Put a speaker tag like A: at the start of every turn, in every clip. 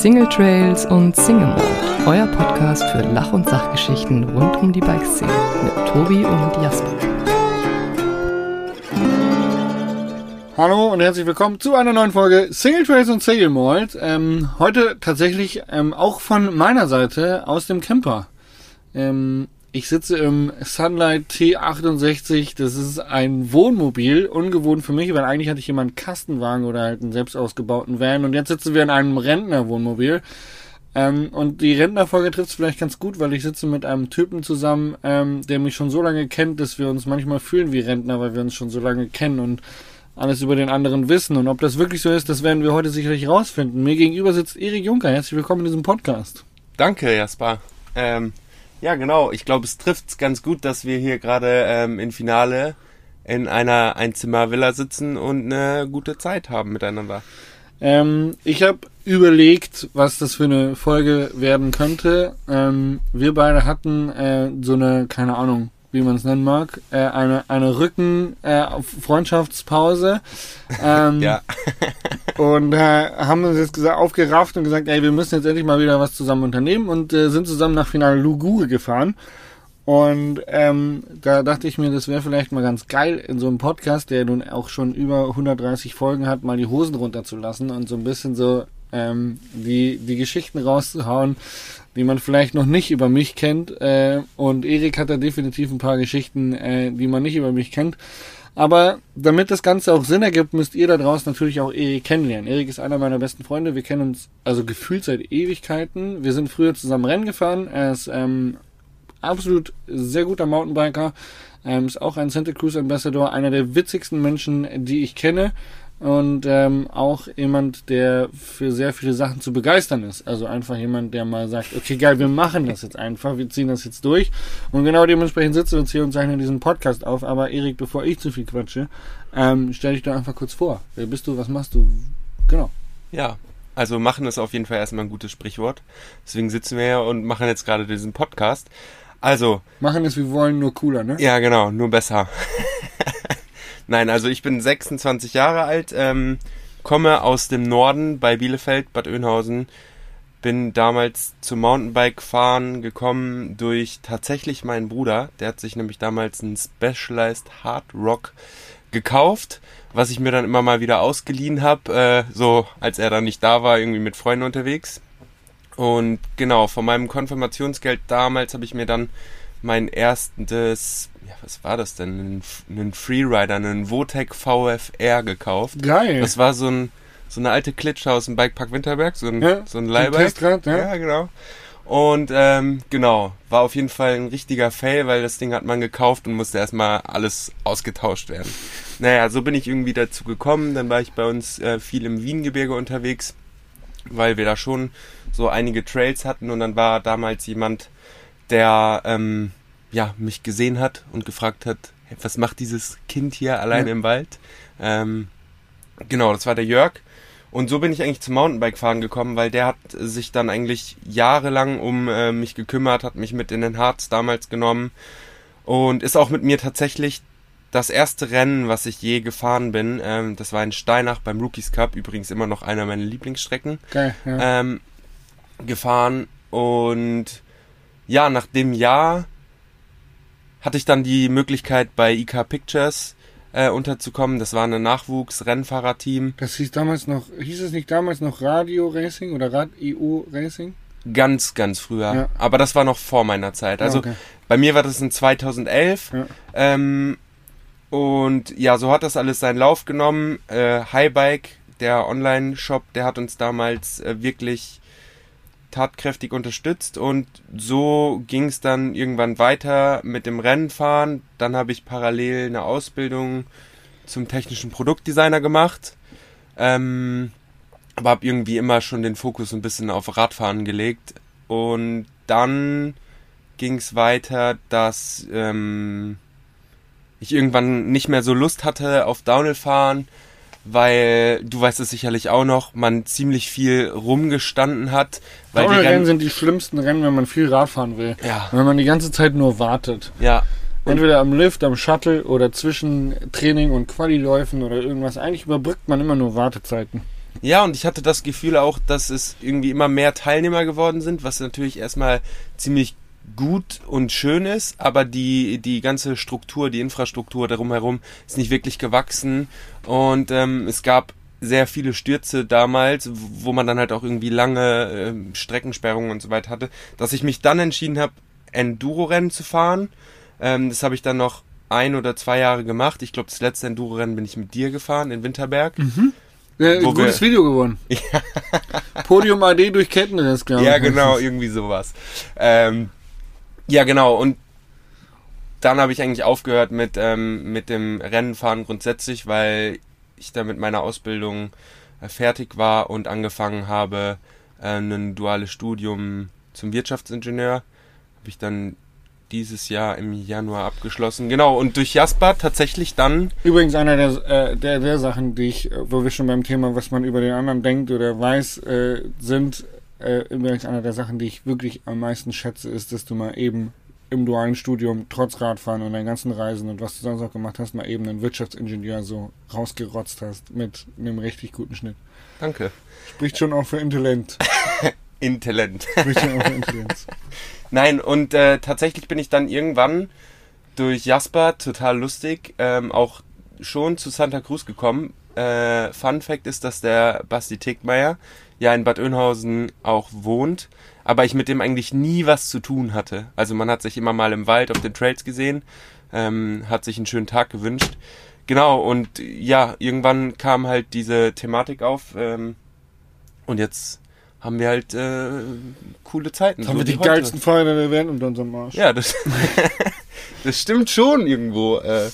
A: Single Trails und Single Mode, euer Podcast für Lach- und Sachgeschichten rund um die Bikeszene mit Tobi und Jasper.
B: Hallo und herzlich willkommen zu einer neuen Folge Single Trails und Single Malt. Ähm, heute tatsächlich ähm, auch von meiner Seite aus dem Camper. Ähm, ich sitze im Sunlight T68. Das ist ein Wohnmobil. Ungewohnt für mich, weil eigentlich hatte ich immer einen Kastenwagen oder halt einen selbst ausgebauten Van. Und jetzt sitzen wir in einem Rentnerwohnmobil. Ähm, und die Rentnerfolge trifft es vielleicht ganz gut, weil ich sitze mit einem Typen zusammen, ähm, der mich schon so lange kennt, dass wir uns manchmal fühlen wie Rentner, weil wir uns schon so lange kennen und alles über den anderen wissen. Und ob das wirklich so ist, das werden wir heute sicherlich rausfinden. Mir gegenüber sitzt Erik Juncker. Herzlich willkommen in diesem Podcast.
C: Danke, Jasper. Ähm, ja, genau. Ich glaube, es trifft ganz gut, dass wir hier gerade ähm, im Finale in einer Einzimmer-Villa sitzen und eine gute Zeit haben miteinander.
B: Ähm, ich habe überlegt, was das für eine Folge werden könnte. Ähm, wir beide hatten äh, so eine, keine Ahnung, wie man es nennen mag, äh, eine, eine Rücken-Freundschaftspause. Äh, ähm,
C: Ja.
B: und äh, haben uns jetzt gesagt, aufgerafft und gesagt, ey, wir müssen jetzt endlich mal wieder was zusammen unternehmen und äh, sind zusammen nach Finale Lugure gefahren. Und ähm, da dachte ich mir, das wäre vielleicht mal ganz geil, in so einem Podcast, der nun auch schon über 130 Folgen hat, mal die Hosen runterzulassen und so ein bisschen so ähm, die, die Geschichten rauszuhauen, die man vielleicht noch nicht über mich kennt. Äh, und Erik hat da definitiv ein paar Geschichten, äh, die man nicht über mich kennt. Aber damit das Ganze auch Sinn ergibt, müsst ihr da draußen natürlich auch Erik kennenlernen. Erik ist einer meiner besten Freunde. Wir kennen uns also gefühlt seit Ewigkeiten. Wir sind früher zusammen Rennen gefahren. Er ist ähm, absolut sehr guter Mountainbiker. Ähm, ist auch ein Santa Cruz Ambassador, einer der witzigsten Menschen, die ich kenne. Und ähm, auch jemand, der für sehr viele Sachen zu begeistern ist. Also einfach jemand, der mal sagt, okay, geil, wir machen das jetzt einfach, wir ziehen das jetzt durch. Und genau dementsprechend sitzen wir uns hier und zeichnen diesen Podcast auf. Aber Erik, bevor ich zu viel quatsche, ähm, stell dich doch einfach kurz vor. Wer bist du, was machst du? Genau.
C: Ja. Also machen ist auf jeden Fall erstmal ein gutes Sprichwort. Deswegen sitzen wir hier und machen jetzt gerade diesen Podcast. Also,
B: Machen es, wir wollen, nur cooler, ne?
C: Ja, genau, nur besser. Nein, also ich bin 26 Jahre alt, ähm, komme aus dem Norden bei Bielefeld, Bad Oeynhausen. Bin damals zum Mountainbike-Fahren gekommen durch tatsächlich meinen Bruder. Der hat sich nämlich damals einen Specialized Hard Rock gekauft, was ich mir dann immer mal wieder ausgeliehen habe, äh, so als er dann nicht da war, irgendwie mit Freunden unterwegs. Und genau, von meinem Konfirmationsgeld damals habe ich mir dann mein erstes, ja, was war das denn? Einen, einen Freerider, einen Votec VFR gekauft.
B: Geil.
C: Das war so ein so eine alte Klitsche aus dem Bikepark Winterberg, so ein,
B: Ja,
C: so ein Leihbike.
B: Testrad, ja.
C: ja, genau. Und ähm, genau, war auf jeden Fall ein richtiger Fail, weil das Ding hat man gekauft und musste erstmal alles ausgetauscht werden. Naja, so bin ich irgendwie dazu gekommen. Dann war ich bei uns äh, viel im Wiengebirge unterwegs, weil wir da schon so einige Trails hatten und dann war damals jemand, der ähm, ja mich gesehen hat und gefragt hat, was macht dieses Kind hier allein
B: Ja.
C: im Wald? Ähm, genau, das war der Jörg. Und so bin ich eigentlich zum Mountainbike-Fahren gekommen, weil der hat sich dann eigentlich jahrelang um äh, mich gekümmert, hat mich mit in den Harz damals genommen und ist auch mit mir tatsächlich das erste Rennen, was ich je gefahren bin. Ähm, das war in Steinach beim Rookies Cup, übrigens immer noch einer meiner Lieblingsstrecken
B: Geil, ja.
C: ähm, gefahren und ja, nach dem Jahr hatte ich dann die Möglichkeit bei IK Pictures äh, unterzukommen. Das war ein Nachwuchs-Rennfahrerteam.
B: Das hieß damals noch, hieß es nicht damals noch Radio Racing oder Rad-IO Racing?
C: Ganz, ganz früher.
B: Ja.
C: Aber das war noch vor meiner Zeit. Also
B: okay.
C: bei mir war das in 2011.
B: Ja.
C: Ähm, und ja, so hat das alles seinen Lauf genommen. Äh, Highbike, der Online-Shop, der hat uns damals äh, wirklich tatkräftig unterstützt und so ging es dann irgendwann weiter mit dem Rennenfahren. Dann habe ich parallel eine Ausbildung zum technischen Produktdesigner gemacht, ähm, aber habe irgendwie immer schon den Fokus ein bisschen auf Radfahren gelegt und dann ging es weiter, dass ähm, ich irgendwann nicht mehr so Lust hatte auf Downhill-Fahren, weil du weißt es sicherlich auch noch, man ziemlich viel rumgestanden hat, weil die Rennen,
B: sind die schlimmsten Rennen, wenn man viel Rad fahren will.
C: ja,
B: Wenn man die ganze Zeit nur wartet.
C: ja,
B: Entweder am Lift, am Shuttle oder zwischen Training und Quali-Läufen oder irgendwas. Eigentlich überbrückt man immer nur Wartezeiten.
C: Ja, und ich hatte das Gefühl auch, dass es irgendwie immer mehr Teilnehmer geworden sind, was natürlich erstmal ziemlich gut und schön ist, aber die, die ganze Struktur, die Infrastruktur darum herum ist nicht wirklich gewachsen und ähm, es gab sehr viele Stürze damals, wo man dann halt auch irgendwie lange äh, Streckensperrungen und so weiter hatte, dass ich mich dann entschieden habe, Enduro-Rennen zu fahren. Ähm, das habe ich dann noch ein oder zwei Jahre gemacht. Ich glaube, das letzte Enduro-Rennen bin ich mit dir gefahren in Winterberg.
B: Mhm. Äh,
C: Wo
B: gutes
C: wir-
B: Video gewonnen. Podium AD durch Kettenriss, glaube ich.
C: Ja, genau, irgendwie sowas. Ähm, ja, genau. Und dann habe ich eigentlich aufgehört mit, ähm, mit dem Rennenfahren grundsätzlich, weil ich da mit meiner Ausbildung äh, fertig war und angefangen habe, äh, ein duales Studium zum Wirtschaftsingenieur. Habe ich dann dieses Jahr im Januar abgeschlossen. Genau, und durch Jasper tatsächlich dann
B: Übrigens einer der, äh, der, der Sachen, die ich, äh, wo wir schon beim Thema, was man über den anderen denkt oder weiß, äh, sind, äh, übrigens einer der Sachen, die ich wirklich am meisten schätze, ist, dass du mal eben im dualen Studium, trotz Radfahren und deinen ganzen Reisen und was du sonst auch gemacht hast, mal eben einen Wirtschaftsingenieur so rausgerotzt hast mit einem richtig guten Schnitt.
C: Danke.
B: Spricht schon auch für Intelligenz.
C: Intelligent.
B: Spricht schon auch für Intelligenz.
C: Nein, und äh, tatsächlich bin ich dann irgendwann durch Jasper, total lustig, ähm, auch schon zu Santa Cruz gekommen. Äh, Fun Fact ist, dass der Basti Tickmeier ja in Bad Oeynhausen auch wohnt, aber ich mit dem eigentlich nie was zu tun hatte. Also man hat sich immer mal im Wald auf den Trails gesehen, ähm, hat sich einen schönen Tag gewünscht. Genau, und ja, irgendwann kam halt diese Thematik auf ähm, und jetzt haben wir halt äh, coole Zeiten.
B: Jetzt haben
C: so
B: wir die
C: heute.
B: geilsten Fahrräder der Welt unter unserem Arsch.
C: Ja, das, das stimmt schon irgendwo. Äh,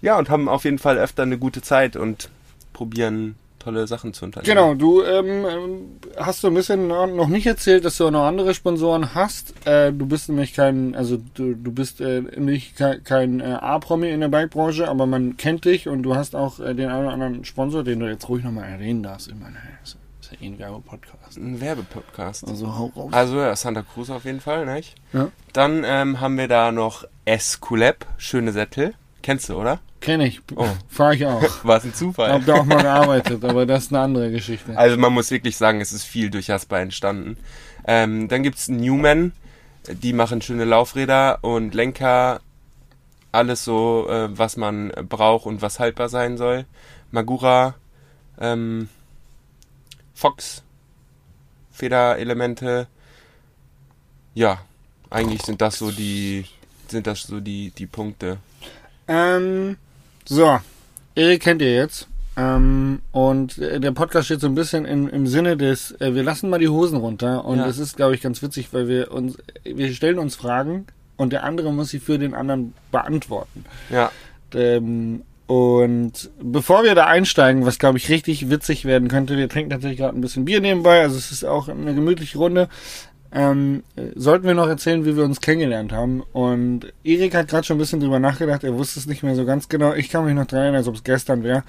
C: ja, und haben auf jeden Fall öfter eine gute Zeit und probieren tolle Sachen zu unternehmen.
B: Genau, du ähm, hast so ein bisschen noch nicht erzählt, dass du auch noch andere Sponsoren hast. Äh, du bist nämlich kein, also du, du bist äh, nicht kein, kein äh, A-Promi in der Bike-Branche, aber man kennt dich und du hast auch äh, den einen oder anderen Sponsor, den du jetzt ruhig nochmal erwähnen darfst. Ich meine, das ist ja eh ein Werbepodcast.
C: Ein Werbepodcast.
B: Also hau raus.
C: Also ja, Santa Cruz auf jeden Fall, nicht?
B: Ja.
C: Dann ähm, haben wir da noch Esculap, schöne Sättel. Kennst du, oder?
B: Kenn ich,
C: Oh.
B: fahr ich auch.
C: War es ein Zufall.
B: Hab da auch mal gearbeitet, aber das ist eine andere Geschichte.
C: Also man muss wirklich sagen, es ist viel durch Jasper entstanden. Ähm, dann gibt's Newman, die machen schöne Laufräder und Lenker, alles so, äh, was man braucht und was haltbar sein soll. Magura, ähm, Fox, Federelemente. Ja, eigentlich sind das so die, sind das so die, die Punkte.
B: Ähm, so, Erik kennt ihr jetzt. Ähm, und äh, der Podcast steht so ein bisschen im, im Sinne des, äh, wir lassen mal die Hosen runter. Und
C: Ja.
B: das ist, glaube ich, ganz witzig, weil wir uns, wir stellen uns Fragen und der andere muss sie für den anderen beantworten.
C: Ja,
B: Ähm, und bevor wir da einsteigen, was glaube ich richtig witzig werden könnte, wir trinken tatsächlich gerade ein bisschen Bier nebenbei, also es ist auch eine gemütliche Runde. Ähm, äh, sollten wir noch erzählen, wie wir uns kennengelernt haben. Und Erik hat gerade schon ein bisschen drüber nachgedacht, er wusste es nicht mehr so ganz genau. Ich kann mich noch dran erinnern, als ob es gestern wäre.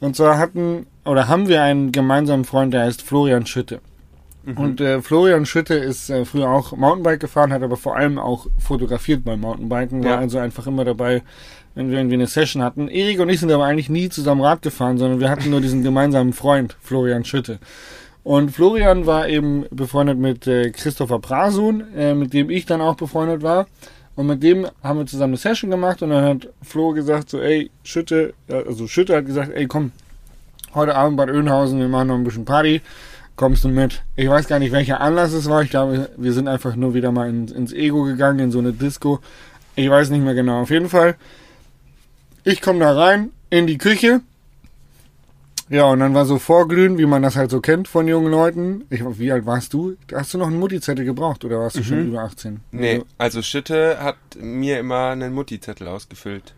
B: Und zwar hatten oder haben wir einen gemeinsamen Freund, der heißt Florian Schütte. Und äh, Florian Schütte ist äh, früher auch Mountainbike gefahren, hat aber vor allem auch fotografiert beim Mountainbiken, war
C: Ja.
B: also einfach immer dabei, wenn wir irgendwie eine Session hatten. Erik und ich sind aber eigentlich nie zusammen Rad gefahren, sondern wir hatten nur diesen gemeinsamen Freund, Florian Schütte. Und Florian war eben befreundet mit äh, Christopher Prasun, äh, mit dem ich dann auch befreundet war. Und mit dem haben wir zusammen eine Session gemacht und dann hat Flo gesagt so, ey, Schütte, also Schütte hat gesagt, ey, komm, heute Abend Bad Oeynhausen, wir machen noch ein bisschen Party. Kommst du mit? Ich weiß gar nicht, welcher Anlass es war. Ich glaube, wir sind einfach nur wieder mal ins, ins Ego gegangen, in so eine Disco. Ich weiß nicht mehr genau. Auf jeden Fall, ich komme da rein, in die Küche. Ja, und dann war so Vorglühen, wie man das halt so kennt von jungen Leuten. Ich, wie alt warst du? Hast du noch einen Mutti-Zettel gebraucht oder warst du schon
C: Mhm.
B: über 18?
C: Nee,
B: Also,
C: also Schütte hat mir immer einen Mutti-Zettel ausgefüllt.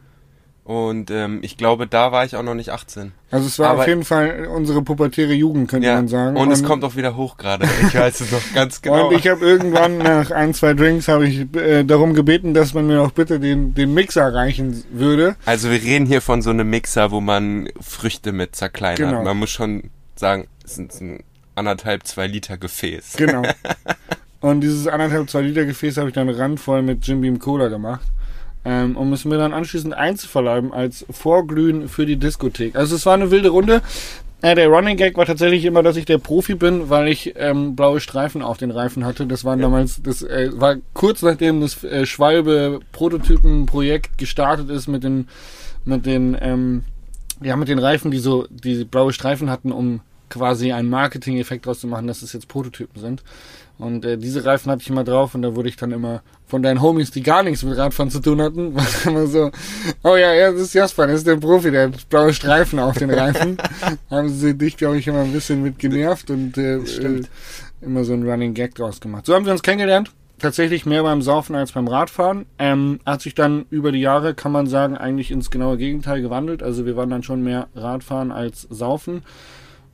C: Und ähm, ich glaube, da war ich auch noch nicht 18.
B: also es war
C: Aber-
B: auf jeden Fall unsere pubertäre Jugend, könnte man sagen.
C: Und es kommt auch wieder hoch gerade. Ich weiß es noch ganz genau.
B: Und ich habe irgendwann nach ein, zwei Drinks habe ich äh, darum gebeten, dass man mir auch bitte den, den Mixer reichen würde.
C: also wir reden hier von so einem Mixer, wo man Früchte mit zerkleinert.
B: Genau.
C: Man muss schon sagen, es sind ein anderthalb, zwei Liter Gefäß.
B: Genau. Und dieses anderthalb, zwei Liter Gefäß habe ich dann randvoll mit Jim Beam Cola gemacht. Ähm, um es mir dann anschließend einzuverleiben als Vorglühen für die Diskothek. Also es war eine wilde Runde. Äh, der Running Gag war tatsächlich immer, dass ich der Profi bin, weil ich ähm, blaue Streifen auf den Reifen hatte. Das waren damals, das äh, war kurz nachdem das äh, Schwalbe Prototypen-Projekt gestartet ist mit den, mit den, ähm, ja, mit den Reifen, die so, die blaue Streifen hatten, um quasi einen Marketing-Effekt draus zu machen, dass es jetzt Prototypen sind. Und äh, diese Reifen hatte ich immer drauf und da wurde ich dann immer von deinen Homies, die gar nichts mit Radfahren zu tun hatten, war immer so, oh ja, ja, das ist Jasper, das ist der Profi, der hat blaue Streifen auf den Reifen. Haben sie dich, glaube ich, immer ein bisschen mit genervt und äh, äh, immer so einen Running Gag draus gemacht. So haben wir uns kennengelernt. Tatsächlich mehr beim Saufen als beim Radfahren. Ähm, hat sich dann über die Jahre, kann man sagen, eigentlich ins genaue Gegenteil gewandelt. Also wir waren dann schon mehr Radfahren als Saufen.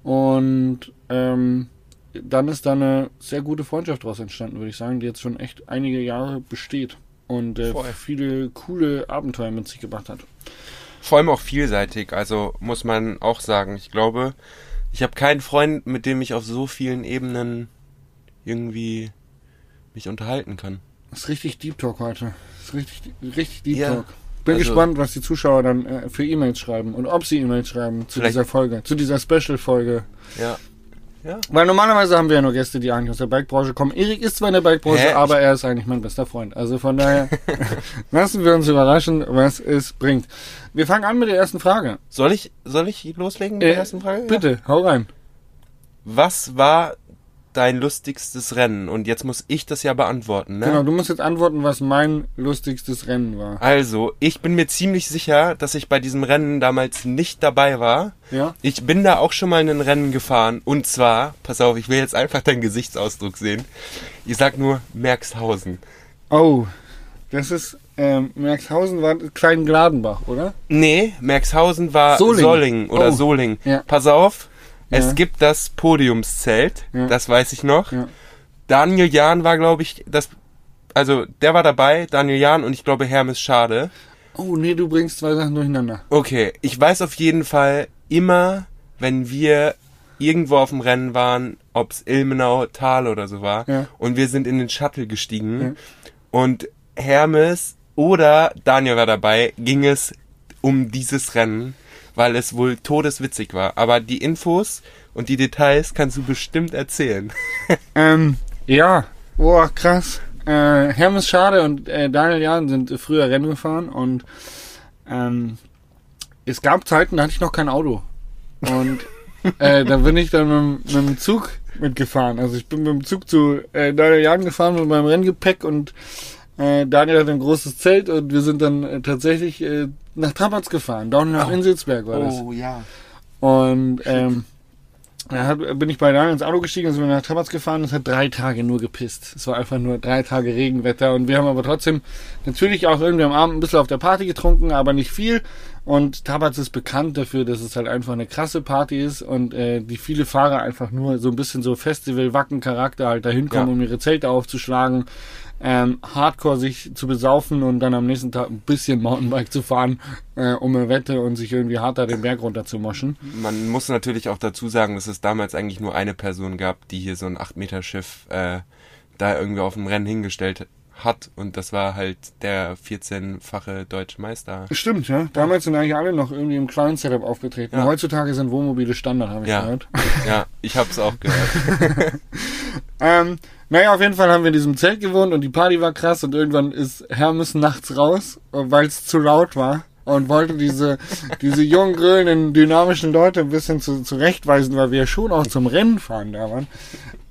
B: Und ähm, dann ist da eine sehr gute Freundschaft daraus entstanden, würde ich sagen, die jetzt schon echt einige Jahre besteht und äh, viele coole Abenteuer mit sich gebracht hat.
C: Vor allem auch vielseitig, also muss man auch sagen. Ich glaube, ich habe keinen Freund, mit dem ich auf so vielen Ebenen irgendwie mich unterhalten kann.
B: Das ist richtig Deep Talk heute. Das ist richtig, richtig Deep
C: Ja,
B: Talk. Bin
C: also-
B: gespannt, was die Zuschauer dann äh, für E-Mails schreiben und ob sie E-Mails schreiben zu dieser Folge, zu dieser Special-Folge.
C: Ja. Ja.
B: Weil normalerweise haben wir ja nur Gäste, die eigentlich aus der Bikebranche kommen. Erik ist zwar in der Bikebranche,
C: Hä?
B: aber er ist eigentlich mein bester Freund. Also von daher lassen wir uns überraschen, was es bringt. Wir fangen an mit der ersten Frage.
C: Soll ich, soll ich loslegen mit
B: Äh,
C: der ersten Frage?
B: Bitte, hau rein.
C: Was war dein lustigstes Rennen? Und jetzt muss ich das ja beantworten, ne?
B: Genau, du musst jetzt antworten, was mein lustigstes Rennen war.
C: Also, ich bin mir ziemlich sicher, dass ich bei diesem Rennen damals nicht dabei war.
B: Ja?
C: Ich bin da auch schon mal in ein Rennen gefahren. Und zwar, pass auf, ich will jetzt einfach deinen Gesichtsausdruck sehen. Ich sag nur Merxhausen.
B: Oh, das ist, ähm, Merxhausen war Kleingladenbach, oder?
C: Nee, Merxhausen war
B: Solingen.
C: Solingen, oder
B: Oh.
C: Solingen.
B: Ja.
C: Pass auf,
B: Ja.
C: es gibt das Podiumszelt,
B: Ja.
C: das weiß ich noch.
B: Ja.
C: Daniel Jahn war, glaube ich, das, also der war dabei, Daniel Jahn und ich glaube Hermes Schade.
B: Oh, nee, du bringst zwei Sachen durcheinander.
C: Okay, ich weiß auf jeden Fall immer, wenn wir irgendwo auf dem Rennen waren, ob's Ilmenau Tal oder so war,
B: Ja.
C: und wir sind in den Shuttle gestiegen und Hermes oder Daniel war dabei, ging es um dieses Rennen, weil es wohl todeswitzig war. Aber die Infos und die Details kannst du bestimmt erzählen.
B: Ähm, ja. Boah, krass. Äh, Hermes Schade und äh, Daniel Jahn sind früher Rennen gefahren und ähm, es gab Zeiten, da hatte ich noch kein Auto. Und äh, da bin ich dann mit, dem- mit dem Zug mitgefahren. Also ich bin mit dem Zug zu äh, Daniel Jahn gefahren mit meinem Renngepäck und äh, Daniel hat ein großes Zelt und wir sind dann äh, tatsächlich äh, nach Trabatz gefahren. Down nach
C: Oh.
B: Inselsberg war das.
C: ja.
B: Und ähm, da bin ich bei Daniel ins Auto gestiegen und sind wir nach Tabatz gefahren. Es hat drei Tage nur gepisst. Es war einfach nur drei Tage Regenwetter. Und wir haben aber trotzdem natürlich auch irgendwie am Abend ein bisschen auf der Party getrunken, aber nicht viel. Und Tabatz ist bekannt dafür, dass es halt einfach eine krasse Party ist und äh, die viele Fahrer einfach nur so ein bisschen so Festival-Wacken-Charakter halt dahin kommen,
C: Ja.
B: um ihre Zelte aufzuschlagen, ähm, Hardcore sich zu besaufen und dann am nächsten Tag ein bisschen Mountainbike zu fahren, äh, um eine Wette und sich irgendwie harter den Berg runter zu moschen.
C: Man muss natürlich auch dazu sagen, dass es damals eigentlich nur eine Person gab, die hier so ein 8-Meter-Schiff äh, da irgendwie auf dem Rennen hingestellt hat. Und das war halt der 14-fache deutsche Meister.
B: Stimmt, ja. Damals sind eigentlich alle noch irgendwie im kleinen Setup aufgetreten.
C: Ja.
B: Heutzutage sind Wohnmobile Standard, habe ich
C: Ja.
B: gehört.
C: Ja, ich hab's auch gehört.
B: Ähm, naja, auf jeden Fall haben wir in diesem Zelt gewohnt und die Party war krass und irgendwann ist Hermes nachts raus, weil es zu laut war und wollte diese, diese jungen, grünen, dynamischen Leute ein bisschen zu, zurechtweisen, weil wir ja schon auch zum Rennen fahren da waren.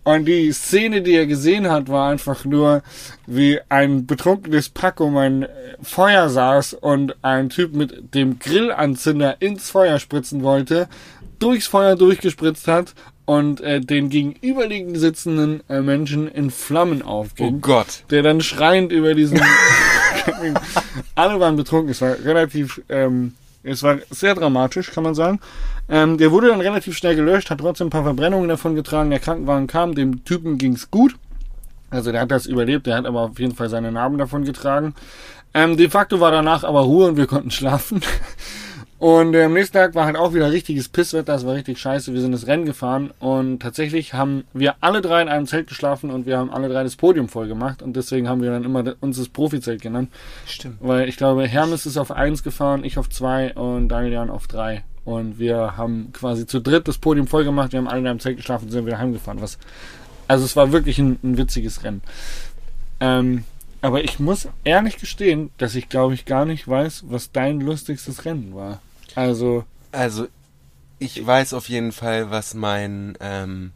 B: Und die Szene, die er gesehen hat, war einfach nur, wie ein betrunkenes Pack um ein äh, Feuer saß und ein Typ mit dem Grillanzünder ins Feuer spritzen wollte, durchs Feuer durchgespritzt hat und äh, den gegenüberliegend sitzenden äh, Menschen in Flammen
C: Oh
B: aufging.
C: Gott.
B: der dann schreiend über diesen... Alle waren betrunken. Es war relativ... Ähm, es war sehr dramatisch, kann man sagen. Ähm, der wurde dann relativ schnell gelöscht, hat trotzdem ein paar Verbrennungen davon getragen. Der Krankenwagen kam, dem Typen ging's gut. Also der hat das überlebt, der hat aber auf jeden Fall seine Narben davon getragen. Ähm, de facto war danach aber Ruhe und wir konnten schlafen. Und äh, am nächsten Tag war halt auch wieder richtiges Pisswetter, es war richtig scheiße. Wir sind das Rennen gefahren und tatsächlich haben wir alle drei in einem Zelt geschlafen und wir haben alle drei das Podium voll gemacht und deswegen haben wir dann immer uns das Profizelt genannt.
C: Stimmt.
B: Weil ich glaube, Hermes ist auf eins gefahren, ich auf zwei und Daniel Jan auf drei. und wir haben quasi zu dritt das Podium voll gemacht, wir haben alle in einem Zelt geschlafen und sind wieder heimgefahren. Was, also es war wirklich ein, ein witziges Rennen. Ähm, aber ich muss ehrlich gestehen, dass ich glaube ich gar nicht weiß, was dein lustigstes Rennen war. Also,
C: Also, ich weiß auf jeden Fall, was mein, ähm,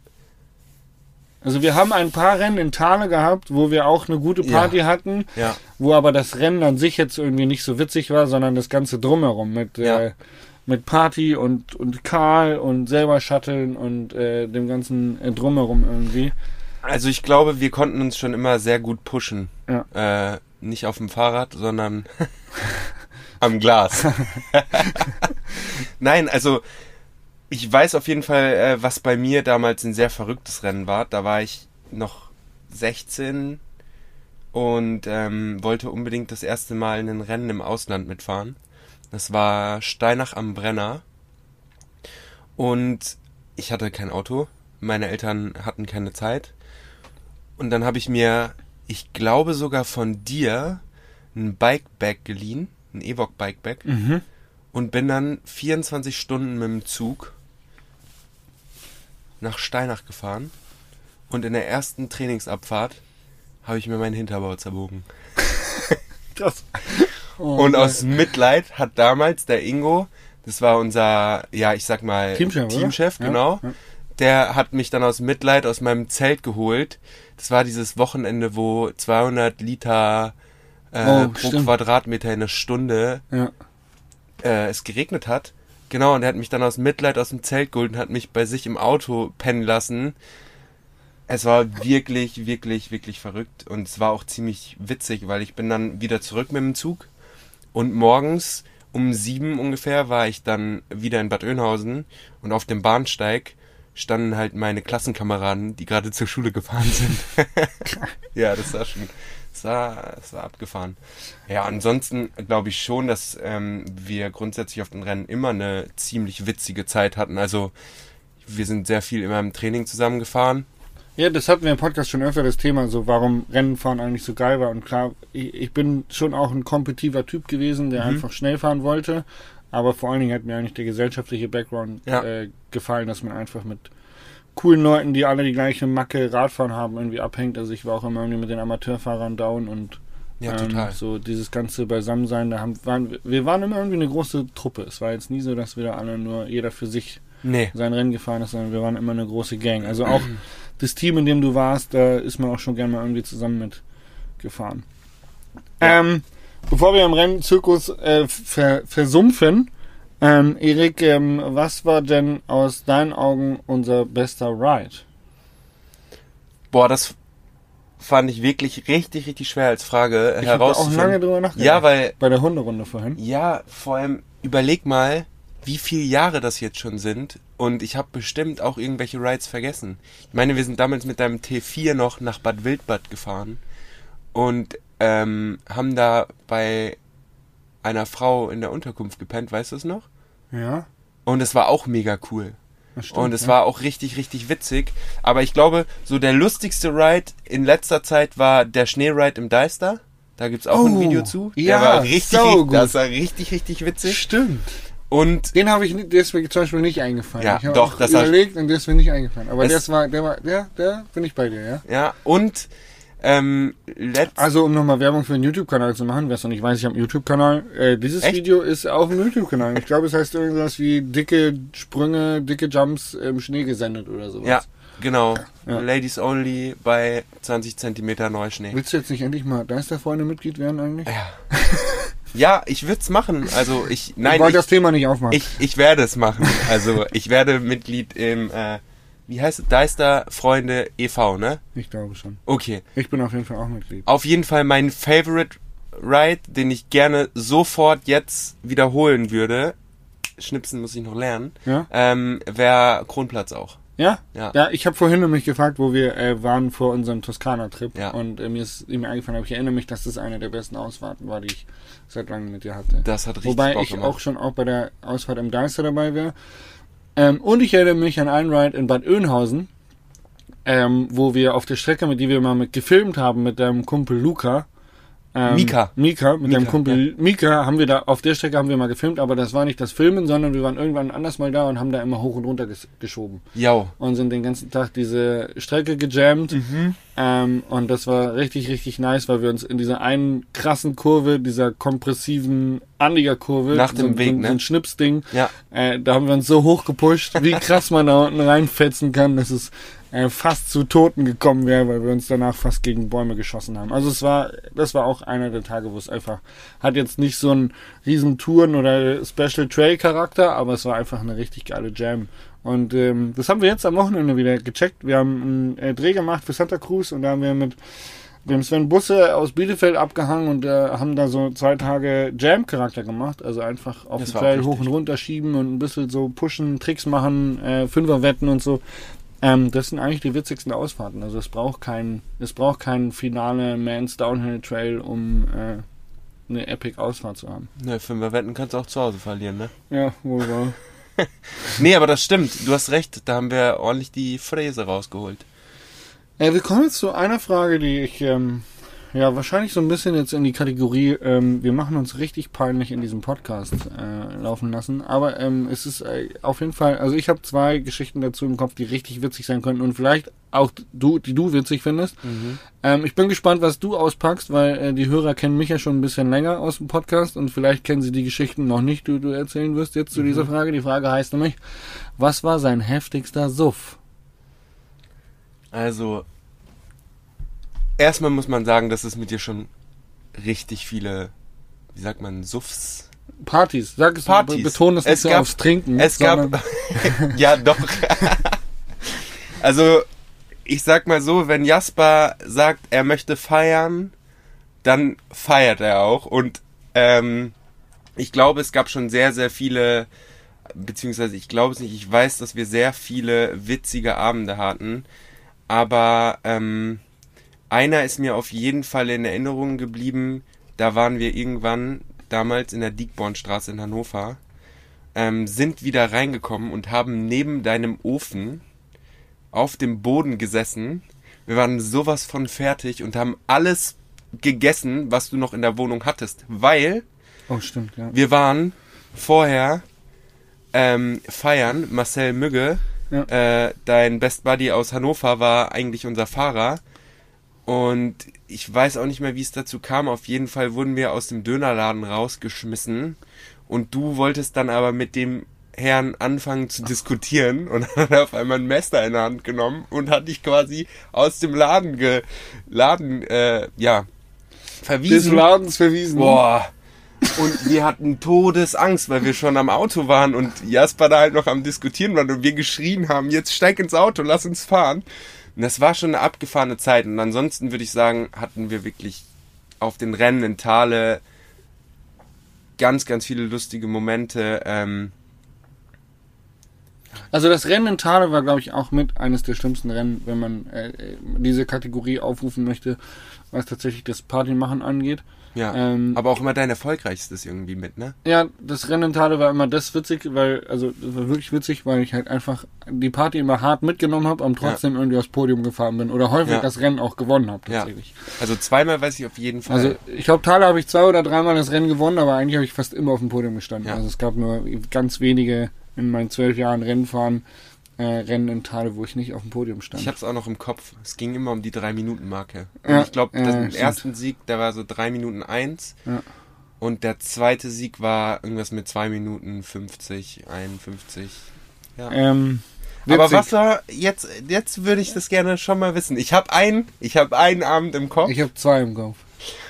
B: also wir haben ein paar Rennen in Thale gehabt, wo wir auch eine gute Party hatten,
C: ja,
B: wo aber das Rennen an sich jetzt irgendwie nicht so witzig war, sondern das ganze drumherum mit
C: Ja.
B: äh, mit Party und und Karl und selber Shutteln und äh, dem ganzen äh, drumherum irgendwie.
C: also ich glaube, wir konnten uns schon immer sehr gut pushen.
B: Ja.
C: Äh, nicht auf dem Fahrrad, sondern am Glas. Nein, also ich weiß auf jeden Fall, äh, was bei mir damals ein sehr verrücktes Rennen war. Da war ich noch 16 und ähm, wollte unbedingt das erste Mal in ein Rennen im Ausland mitfahren. Das war Steinach am Brenner. Und ich hatte kein Auto. Meine Eltern hatten keine Zeit. Und dann habe ich mir, ich glaube sogar von dir, ein Bikeback geliehen, ein Evoque Bikeback,
B: Mhm.
C: und bin dann 24 Stunden mit dem Zug nach Steinach gefahren. Und in der ersten Trainingsabfahrt habe ich mir meinen Hinterbau zerbogen.
B: Das. Oh,
C: Und
B: geil.
C: aus Mitleid hat damals der Ingo, das war unser, ja, ich sag mal,
B: Teamchef?
C: Teamchef
B: Ja,
C: genau.
B: ja.
C: Der hat mich dann aus Mitleid aus meinem Zelt geholt. Das war dieses Wochenende, wo 200 Liter äh,
B: Oh,
C: pro
B: stimmt.
C: Quadratmeter in einer Stunde
B: ja.
C: äh, es geregnet hat. Genau, und er hat mich dann aus Mitleid aus dem Zelt geholt und hat mich bei sich im Auto pennen lassen. Es war wirklich, wirklich, wirklich verrückt und es war auch ziemlich witzig, weil ich bin dann wieder zurück mit dem Zug und morgens um sieben ungefähr war ich dann wieder in Bad Oeynhausen und auf dem Bahnsteig standen halt meine Klassenkameraden, die gerade zur Schule gefahren sind. ja, das war schon, das war, das war abgefahren. Ja, ansonsten glaube ich schon, dass ähm, wir grundsätzlich auf den Rennen immer eine ziemlich witzige Zeit hatten. Also wir sind sehr viel immer im Training zusammengefahren.
B: Ja, das hatten wir im Podcast schon öfter das Thema, so warum Rennenfahren eigentlich so geil war. Und klar, ich, ich bin schon auch ein kompetitiver Typ gewesen, der
C: Mhm.
B: einfach schnell fahren wollte. Aber vor allen Dingen hat mir eigentlich der gesellschaftliche Background
C: Ja.
B: äh, gefallen, dass man einfach mit coolen Leuten, die alle die gleiche Macke Radfahren haben, irgendwie abhängt. Also ich war auch immer irgendwie mit den Amateurfahrern down und
C: Ja,
B: ähm,
C: total.
B: so dieses ganze Beisammensein, da haben, waren, wir waren immer irgendwie eine große Truppe. Es war jetzt nie so, dass wir da alle nur jeder für sich
C: Nee.
B: sein Rennen gefahren ist, sondern wir waren immer eine große Gang. Also auch das Team, in dem du warst, da ist man auch schon gerne mal irgendwie zusammen mit gefahren.
C: Ja.
B: Ähm, bevor wir im Rennzirkus äh, ver versumpfen, ähm, Erik, ähm, was war denn aus deinen Augen unser bester Ride?
C: Boah, das fand ich wirklich richtig, richtig schwer als Frage
B: Ich habe auch lange
C: herauszufinden.
B: drüber nachgedacht.
C: Ja, weil
B: Bei der Hunderunde vorhin.
C: Ja, vor allem überleg mal, wie viele Jahre das jetzt schon sind. Und ich habe bestimmt auch irgendwelche Rides vergessen. Ich meine, wir sind damals mit deinem T4 noch nach Bad Wildbad gefahren und ähm, haben da bei einer Frau in der Unterkunft gepennt, weißt du es noch?
B: Ja,
C: Und es war auch mega cool.
B: stimmt.
C: Und es
B: ja.
C: war auch richtig, richtig witzig. Aber ich glaube, so der lustigste Ride in letzter Zeit war der Schneeride im Deister. Da gibt's auch ein
B: Oh,
C: Video zu. Der
B: ja,
C: war richtig,
B: so gut.
C: das war richtig, richtig witzig.
B: Stimmt.
C: Und
B: Den habe ich mir zum Beispiel nicht eingefallen.
C: Ja,
B: ich habe
C: doch,
B: auch
C: das
B: überlegt und der ist mir nicht eingefallen. Aber
C: Es-
B: das war, der war, der, der bin ich bei dir, ja.
C: Ja, und ähm,
B: Also um nochmal Werbung für einen YouTube-Kanal zu machen, wer es noch nicht weiß, ich habe einen YouTube-Kanal. Äh, dieses
C: Echt?
B: Video ist auf dem YouTube-Kanal. Ich glaube, es heißt irgendwas wie dicke Sprünge, dicke Jumps im Schnee gesendet oder sowas.
C: ja, genau.
B: Ja.
C: Ladies only bei 20 Zentimeter Neuschnee.
B: Willst du jetzt nicht endlich mal Deisterfreunde Mitglied werden eigentlich?
C: Ja. ja, ich würde es machen. Also ich,
B: ich
C: nein,
B: wollte
C: ich,
B: das Thema nicht aufmachen.
C: ich, ich werde es machen. Also ich werde Mitglied im, äh, wie heißt es, Deister Freunde e.V., ne?
B: ich glaube schon.
C: Okay.
B: Ich bin auf jeden Fall auch Mitglied.
C: Auf jeden Fall mein Favorite Ride, den ich gerne sofort jetzt wiederholen würde. Schnipsen muss ich noch lernen.
B: Ja?
C: Ähm, wäre Kronplatz auch.
B: Ja?
C: Ja.
B: Ja, ich habe vorhin nämlich gefragt, wo wir äh, waren vor unserem Toskana-Trip.
C: Ja.
B: Und äh, mir ist mir eingefallen, aber ich erinnere mich, dass das eine der besten Ausfahrten war, die ich seit langem mit dir hatte.
C: Das hat richtig
B: Wobei
C: Bock
B: ich
C: gemacht.
B: auch schon auch bei der Ausfahrt im Deister dabei wäre. Ähm, und ich erinnere mich an einen Ride in Bad Oeynhausen, ähm, wo wir auf der Strecke, mit die wir mal mit gefilmt haben, mit deinem Kumpel Luca, ähm,
C: Mika.
B: Mika, mit
C: Mika,
B: deinem Kumpel Mika haben wir da, auf der Strecke haben wir mal gefilmt, aber das war nicht das Filmen, sondern wir waren irgendwann anders mal da und haben da immer hoch und runter ges geschoben.
C: Jau.
B: Und sind den ganzen Tag diese Strecke gejammt.
C: Mhm.
B: Ähm, und das war richtig, richtig nice, weil wir uns in dieser einen krassen Kurve, dieser kompressiven Anliegerkurve,
C: Nach dem
B: so,
C: Weg,
B: so,
C: ne?
B: so ein Schnipsding,
C: Ja.
B: äh, da haben wir uns so hoch gepusht, wie krass man da unten reinfetzen kann, dass es äh, fast zu Toten gekommen wäre, weil wir uns danach fast gegen Bäume geschossen haben. Also es war, das war auch einer der Tage, wo es einfach, hat jetzt nicht so einen riesen Touren- oder Special Trail Charakter, aber es war einfach eine richtig geile Jam. Und ähm, das haben wir jetzt am Wochenende wieder gecheckt. Wir haben einen äh, Dreh gemacht für Santa Cruz und da haben wir mit haben Sven Busse aus Bielefeld abgehangen und äh, haben da so zwei Tage Jam-Charakter gemacht. Also einfach auf
C: Das
B: dem Trail hoch und runter schieben und ein bisschen so pushen, Tricks machen, äh, Fünferwetten und so. Ähm, das sind eigentlich die witzigsten Ausfahrten. Also es braucht kein, es braucht kein finale Mans Downhill Trail, um äh, eine Epic Ausfahrt zu haben.
C: Ne, Fünferwetten kannst du auch zu Hause verlieren, ne?
B: Ja, wohl wahr.
C: Nee, aber das stimmt. Du hast recht. Da haben wir ordentlich die Fräse rausgeholt.
B: Äh, wir kommen jetzt zu einer Frage, die ich ähm, ja wahrscheinlich so ein bisschen jetzt in die Kategorie, ähm, wir machen uns richtig peinlich in diesem Podcast äh, laufen lassen. Aber ähm, es ist äh, auf jeden Fall, also ich habe zwei Geschichten dazu im Kopf, die richtig witzig sein könnten und vielleicht auch du, die du witzig findest. Ähm, ich bin gespannt, was du auspackst, weil äh, die Hörer kennen mich ja schon ein bisschen länger aus dem Podcast und vielleicht kennen sie die Geschichten noch nicht, die du erzählen wirst jetzt zu dieser Frage. Die Frage heißt nämlich, was war sein heftigster Suff?
C: Also, erstmal muss man sagen, dass es mit dir schon richtig viele, wie sagt man, Suffs.
B: Partys, sag es,
C: Partys.
B: be- betone es nicht
C: Es
B: so
C: gab-
B: aufs Trinken.
C: Es gab. ja, doch. also, ich sag mal so, wenn Jasper sagt, er möchte feiern, dann feiert er auch. Und ähm, ich glaube, es gab schon sehr, sehr viele, beziehungsweise ich glaube es nicht, ich weiß, dass wir sehr viele witzige Abende hatten. Aber ähm, einer ist mir auf jeden Fall in Erinnerung geblieben. Da waren wir irgendwann damals in der Diekbornstraße in Hannover ähm, sind wieder reingekommen und haben neben deinem Ofen auf dem Boden gesessen. Wir waren sowas von fertig und haben alles gegessen, was du noch in der Wohnung hattest, weil
B: oh, stimmt, ja.
C: wir waren vorher ähm, feiern. Marcel Mügge,
B: Ja.
C: äh, dein Best Buddy aus Hannover, war eigentlich unser Fahrer. Und ich weiß auch nicht mehr, wie es dazu kam. Auf jeden Fall wurden wir aus dem Dönerladen rausgeschmissen. Und du wolltest dann aber mit dem Herrn anfangen zu diskutieren und hat auf einmal ein Messer in der Hand genommen und hat dich quasi aus dem Laden ge Laden äh, ja
B: Des
C: verwiesen.
B: Ladens verwiesen.
C: Boah. Und wir hatten Todesangst, weil wir schon am Auto waren und Jasper da halt noch am Diskutieren war und wir geschrien haben, jetzt steig ins Auto, lass uns fahren. Und das war schon eine abgefahrene Zeit. Und ansonsten würde ich sagen, hatten wir wirklich auf den Rennen in Thale ganz, ganz viele lustige Momente. Ähm,
B: Also das Rennen in Thale war, glaube ich, auch mit eines der schlimmsten Rennen, wenn man äh, äh, diese Kategorie aufrufen möchte, was tatsächlich das Partymachen angeht.
C: Ja.
B: Ähm,
C: Aber auch immer dein erfolgreichstes irgendwie mit, ne?
B: Ja, das Rennen in Thale war immer das witzig, weil, also das war wirklich witzig, weil ich halt einfach die Party immer hart mitgenommen habe, und trotzdem irgendwie aufs Podium gefahren bin oder häufig
C: Ja.
B: das Rennen auch gewonnen habe
C: Ja.
B: tatsächlich.
C: Also zweimal weiß ich auf jeden Fall.
B: Also ich glaube, Thale habe ich zwei oder dreimal das Rennen gewonnen, aber eigentlich habe ich fast immer auf dem Podium gestanden.
C: Ja.
B: Also es gab nur ganz wenige in meinen zwölf Jahren Rennfahren, äh, Rennen in Thale, wo ich nicht auf dem Podium stand.
C: Ich hab's auch noch im Kopf. Es ging immer um die 3-Minuten-Marke. Und
B: Ja,
C: ich glaube,
B: ja,
C: den ersten Sieg, der war so 3 Minuten 1.
B: Ja.
C: Und der zweite Sieg war irgendwas mit 2 Minuten 50, 51. Ja.
B: ähm,
C: Aber was war jetzt, jetzt würde ich das gerne schon mal wissen. Ich habe einen, ich habe einen Abend im Kopf.
B: Ich habe zwei im Kopf.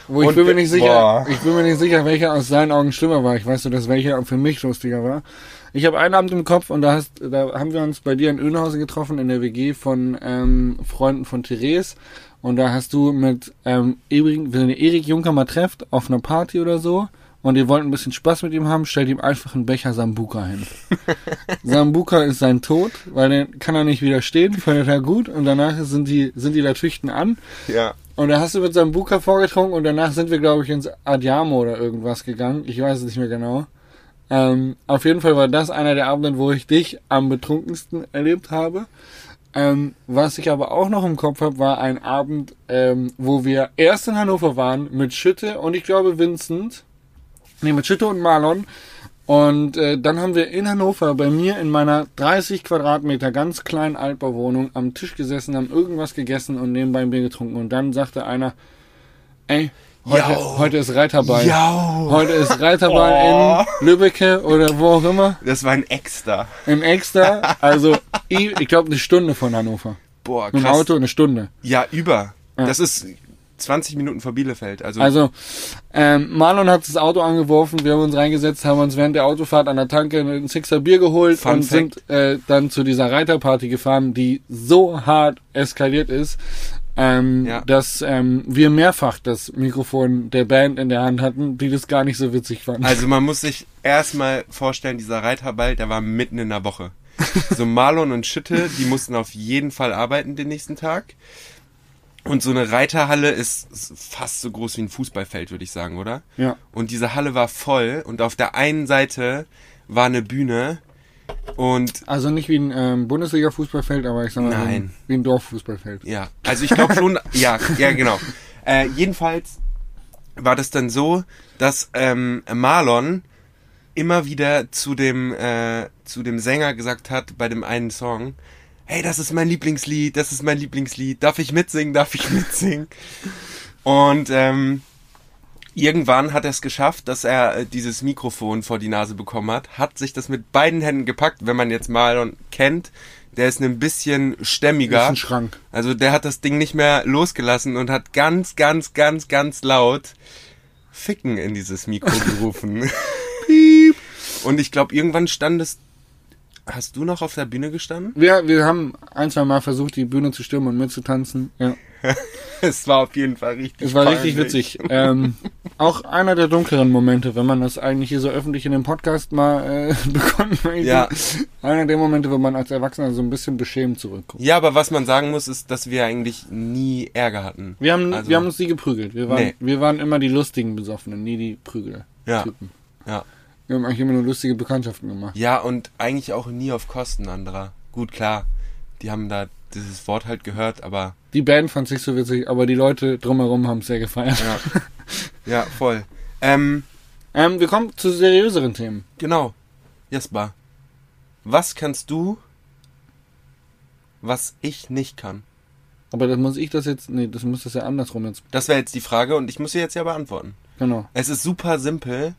B: Wo ich bin mir nicht sicher,
C: boah.
B: ich bin mir nicht sicher, welcher aus seinen Augen schlimmer war. Ich weiß nur, dass welcher für mich lustiger war. Ich habe einen Abend im Kopf und da hast, da haben wir uns bei dir in Öhnhausen getroffen in der WG von ähm, Freunden von Therese und da hast du mit ähm, Erik, wenn ihr Erik Juncker mal trefft auf einer Party oder so und ihr wollt ein bisschen Spaß mit ihm haben, stellt ihm einfach einen Becher Sambuka hin. Sambuka ist sein Tod, weil den kann er nicht widerstehen, findet er gut und danach sind die sind die Latüchten an
C: Ja.
B: und da hast du mit seinem Buka vorgetrunken und danach sind wir, glaube ich, ins Adiamo oder irgendwas gegangen. Ich weiß es nicht mehr genau. Ähm, auf jeden Fall war das einer der Abende, wo ich dich am betrunkensten erlebt habe. Ähm, was ich aber auch noch im Kopf habe, war ein Abend, ähm, wo wir erst in Hannover waren mit Schütte und ich glaube Vincent. Nee, mit Schütte und Marlon. Und äh, dann haben wir in Hannover bei mir in meiner 30 Quadratmeter ganz kleinen Altbauwohnung am Tisch gesessen, haben irgendwas gegessen und nebenbei ein Bier getrunken. Und dann sagte einer, ey, heute,
C: Jau.
B: heute ist Reiterball.
C: Jau.
B: Heute ist Reiterball
C: Oh.
B: in Lübbecke oder wo auch immer.
C: Das war ein Extra.
B: Im Extra. Also, ich, glaube, eine Stunde von Hannover.
C: Boah,
B: Mit
C: krass.
B: Auto eine Stunde.
C: Ja, über.
B: Ja.
C: Das ist 20 Minuten vor Bielefeld. Also,
B: Also, ähm, Marlon hat das Auto angeworfen, wir haben uns reingesetzt, haben uns während der Autofahrt an der Tanke ein Sixer Bier geholt
C: Fun
B: und
C: Fact.
B: sind äh, dann zu dieser Reiterparty gefahren, die so hart eskaliert ist, ähm,
C: Ja.
B: dass ähm, wir mehrfach das Mikrofon der Band in der Hand hatten, die das gar nicht so witzig fanden.
C: also man muss sich erstmal vorstellen, dieser Reiterball, der war mitten in der Woche. So Marlon und Schütte, die mussten auf jeden Fall arbeiten den nächsten Tag. Und so eine Reiterhalle ist ist fast so groß wie ein Fußballfeld, würde ich sagen, oder?
B: ja.
C: Und diese Halle war voll und auf der einen Seite war eine Bühne und
B: Also nicht wie ein ähm, Bundesliga-Fußballfeld, aber ich sag mal wie ein-
C: Nein.
B: wie ein Dorffußballfeld.
C: Ja, also ich glaube schon, ja, ja, genau. Äh, jedenfalls war das dann so, dass ähm, Marlon immer wieder zu dem äh, zu dem Sänger gesagt hat bei dem einen Song, hey, das ist mein Lieblingslied, das ist mein Lieblingslied, darf ich mitsingen, darf ich mitsingen? Und ähm, irgendwann hat er es geschafft, dass er äh, dieses Mikrofon vor die Nase bekommen hat, hat sich das mit beiden Händen gepackt, wenn man jetzt Marlon kennt, der ist ein bisschen stämmiger.
B: ist ein Schrank.
C: Also der hat das Ding nicht mehr losgelassen und hat ganz, ganz, ganz, ganz laut Ficken in dieses Mikro gerufen. Piep. Und ich glaube, irgendwann standest. Hast du noch auf der Bühne gestanden?
B: Wir, wir haben ein, zwei Mal versucht, die Bühne zu stürmen und mitzutanzen. Ja.
C: Es war auf jeden Fall richtig.
B: Es war richtig
C: peinlich.
B: witzig. ähm, auch einer der dunkleren Momente, wenn man das eigentlich hier so öffentlich in dem Podcast mal äh, bekommen möchte.
C: Ja.
B: Einer der Momente, wo man als Erwachsener so ein bisschen beschämt zurückguckt.
C: Ja, aber was man sagen muss, ist, dass wir eigentlich nie Ärger hatten.
B: Wir haben,
C: Also-
B: wir haben uns nie geprügelt. Wir waren,
C: Nee.
B: wir waren immer die lustigen Besoffenen, nie die Prügel.
C: Ja.
B: Typen.
C: Ja.
B: Wir haben eigentlich immer nur lustige Bekanntschaften gemacht.
C: Ja, und eigentlich auch nie auf Kosten anderer. Gut, klar. Die haben da dieses Wort halt gehört, aber
B: Die Band fand sich so witzig, aber die Leute drumherum haben es sehr gefeiert.
C: ja. ja, voll. Ähm,
B: Ähm, wir kommen zu seriöseren Themen.
C: Genau. Jasper, was kannst du, was ich nicht kann?
B: Aber das muss ich das jetzt, nee, das muss das ja andersrum jetzt.
C: Das wäre jetzt die Frage und ich muss sie jetzt ja beantworten.
B: Genau.
C: Es ist super simpel,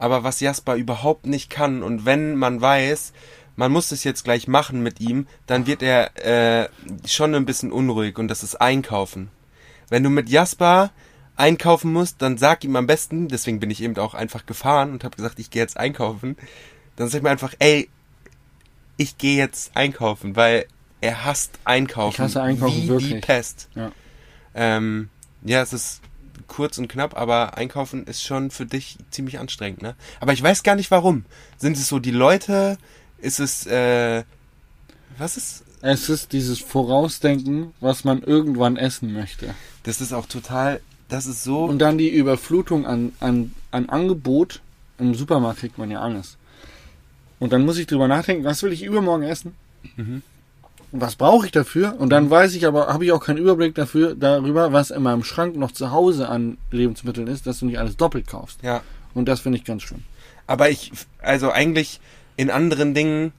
C: aber was Jasper überhaupt nicht kann und wenn man weiß, man muss das jetzt gleich machen mit ihm, dann wird er äh, schon ein bisschen unruhig und das ist Einkaufen. Wenn du mit Jasper einkaufen musst, dann sag ihm am besten, deswegen bin ich eben auch einfach gefahren und habe gesagt, ich gehe jetzt einkaufen. Dann sag mir einfach, ey, ich gehe jetzt einkaufen, weil er hasst einkaufen.
B: Ich hasse Einkaufen
C: wie die
B: wirklich.
C: Pest.
B: Ja.
C: Ähm, ja, es ist kurz und knapp, aber einkaufen ist schon für dich ziemlich anstrengend, ne? Aber ich weiß gar nicht warum. Sind es so die Leute? Ist es, äh, was ist?
B: Es ist dieses Vorausdenken, was man irgendwann essen möchte.
C: Das ist auch total, das ist so.
B: Und dann die Überflutung an, an, an Angebot. Im Supermarkt kriegt man ja alles. Und dann muss ich drüber nachdenken, was will ich übermorgen essen?
C: Mhm.
B: Was brauche ich dafür? Und dann weiß ich aber, habe ich auch keinen Überblick dafür, darüber, was in meinem Schrank noch zu Hause an Lebensmitteln ist, dass du nicht alles doppelt kaufst.
C: ja.
B: Und das finde ich ganz schön.
C: Aber ich, also eigentlich in anderen Dingen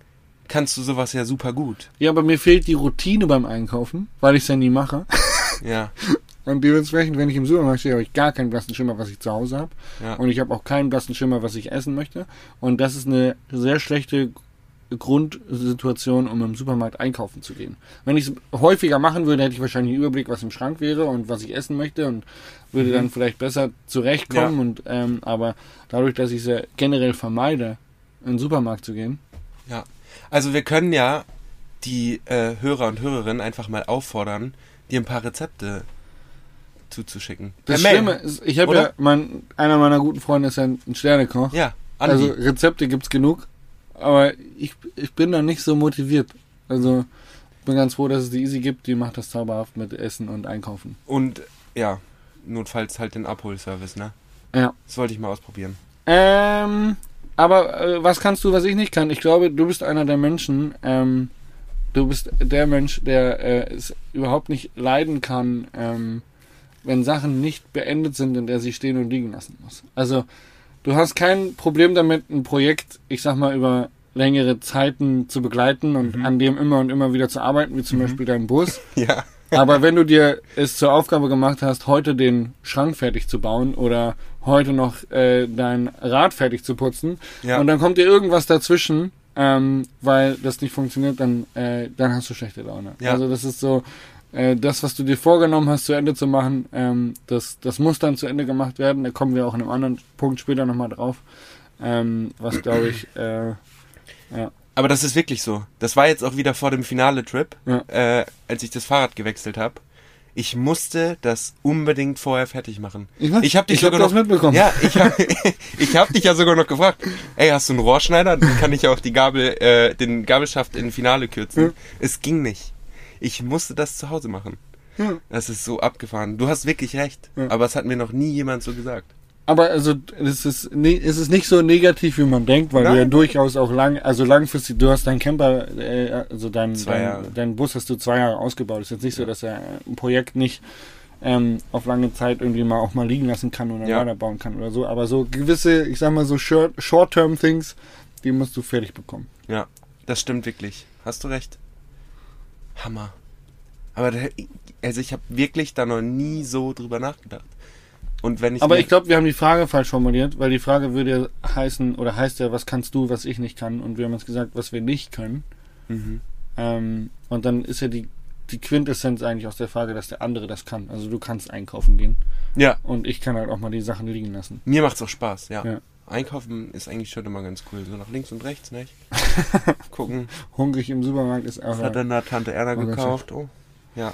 C: kannst du sowas ja super gut.
B: Ja, aber mir fehlt die Routine beim Einkaufen, weil ich es ja nie mache.
C: Ja.
B: Und dementsprechend, wenn ich im Supermarkt stehe, habe ich gar keinen blassen Schimmer, was ich zu Hause habe.
C: Ja.
B: Und ich habe auch keinen blassen Schimmer, was ich essen möchte. Und das ist eine sehr schlechte Grundsituation, um im Supermarkt einkaufen zu gehen. Wenn ich es häufiger machen würde, hätte ich wahrscheinlich einen Überblick, was im Schrank wäre und was ich essen möchte und würde dann vielleicht besser zurechtkommen.
C: Mhm. Ja.
B: Und ähm, aber dadurch, dass ich es ja generell vermeide, in den Supermarkt zu gehen,
C: Ja. Also wir können ja die äh, Hörer und Hörerinnen einfach mal auffordern, dir ein paar Rezepte zuzuschicken.
B: das
C: Per.
B: Schlimme ist, ich habe ja, mein, einer meiner guten Freunde ist ja ein Sternekoch.
C: Ja, Andi.
B: Also Rezepte gibt's genug, aber ich, ich bin da nicht so motiviert. Also ich bin ganz froh, dass es die Easy gibt, die macht das zauberhaft mit Essen und Einkaufen.
C: Und ja, notfalls halt den Abholservice, ne?
B: Ja.
C: Das wollte ich mal ausprobieren.
B: Ähm, aber äh, was kannst du, was ich nicht kann? Ich glaube, du bist einer der Menschen, ähm, du bist der Mensch, der äh, es überhaupt nicht leiden kann, ähm, wenn Sachen nicht beendet sind, in der sie stehen und liegen lassen muss. Also du hast kein Problem damit, ein Projekt, ich sag mal, über längere Zeiten zu begleiten und
C: Mhm.
B: an dem immer und immer wieder zu arbeiten, wie zum Beispiel dein Bus.
C: Ja.
B: Aber wenn du dir es zur Aufgabe gemacht hast, heute den Schrank fertig zu bauen oder heute noch äh, dein Rad fertig zu putzen
C: Ja.
B: und dann kommt dir irgendwas dazwischen, ähm, weil das nicht funktioniert, dann, äh, dann hast du schlechte Laune.
C: Ja.
B: Also das ist so, äh, das, was du dir vorgenommen hast, zu Ende zu machen, ähm, das, das muss dann zu Ende gemacht werden. Da kommen wir auch in einem anderen Punkt später nochmal drauf. Ähm, was glaube ich, äh,
C: Aber das ist wirklich so. Das war jetzt auch wieder vor dem Finale-Trip,
B: Ja.
C: äh, als ich das Fahrrad gewechselt habe. Ich musste das unbedingt vorher fertig machen.
B: Ich
C: ich habe dich
B: ich hab
C: sogar
B: das
C: noch
B: mitbekommen.
C: Ja, ich habe ich hab dich ja sogar noch gefragt. Ey, hast du einen Rohrschneider? Dann kann ich ja auch die Gabel, äh, den Gabelschaft in Finale kürzen.
B: Ja.
C: Es ging nicht. Ich musste das zu Hause machen.
B: Ja.
C: Das ist so abgefahren. Du hast wirklich recht.
B: Ja.
C: Aber es hat mir noch nie jemand so gesagt.
B: Aber also es ist, es ist nicht so negativ, wie man denkt, weil du
C: Nein.
B: ja durchaus auch lang, also langfristig, du hast deinen Camper, äh, also dein,
C: Zwei
B: dein, dein Bus hast du zwei Jahre ausgebaut. Es ist jetzt nicht so, dass er ein Projekt nicht ähm, auf lange Zeit irgendwie mal auch mal liegen lassen kann oder
C: Ja.
B: weiterbauen kann oder so. Aber so gewisse, ich sag mal so short- Short-Term-Things, die musst du fertig bekommen.
C: Ja, das stimmt wirklich. Hast du recht. Hammer. Aber der, also ich habe wirklich da noch nie so drüber nachgedacht. Und wenn ich
B: Aber ich glaube, wir haben die Frage falsch formuliert, weil die Frage würde ja heißen, oder heißt ja, was kannst du, was ich nicht kann? Und wir haben jetzt gesagt, was wir nicht können.
C: mhm.
B: Ähm, und dann ist ja die, die Quintessenz eigentlich aus der Frage, dass der andere das kann. Also du kannst einkaufen gehen
C: Ja,
B: und ich kann halt auch mal die Sachen liegen lassen.
C: mir macht's auch Spaß, ja.
B: Ja.
C: Einkaufen ist eigentlich schon immer ganz cool. So nach links und rechts, nicht? Gucken.
B: Hungrig im Supermarkt ist auch.
C: hat denn da Tante Erna
B: Oh,
C: gekauft? Oh. Ja.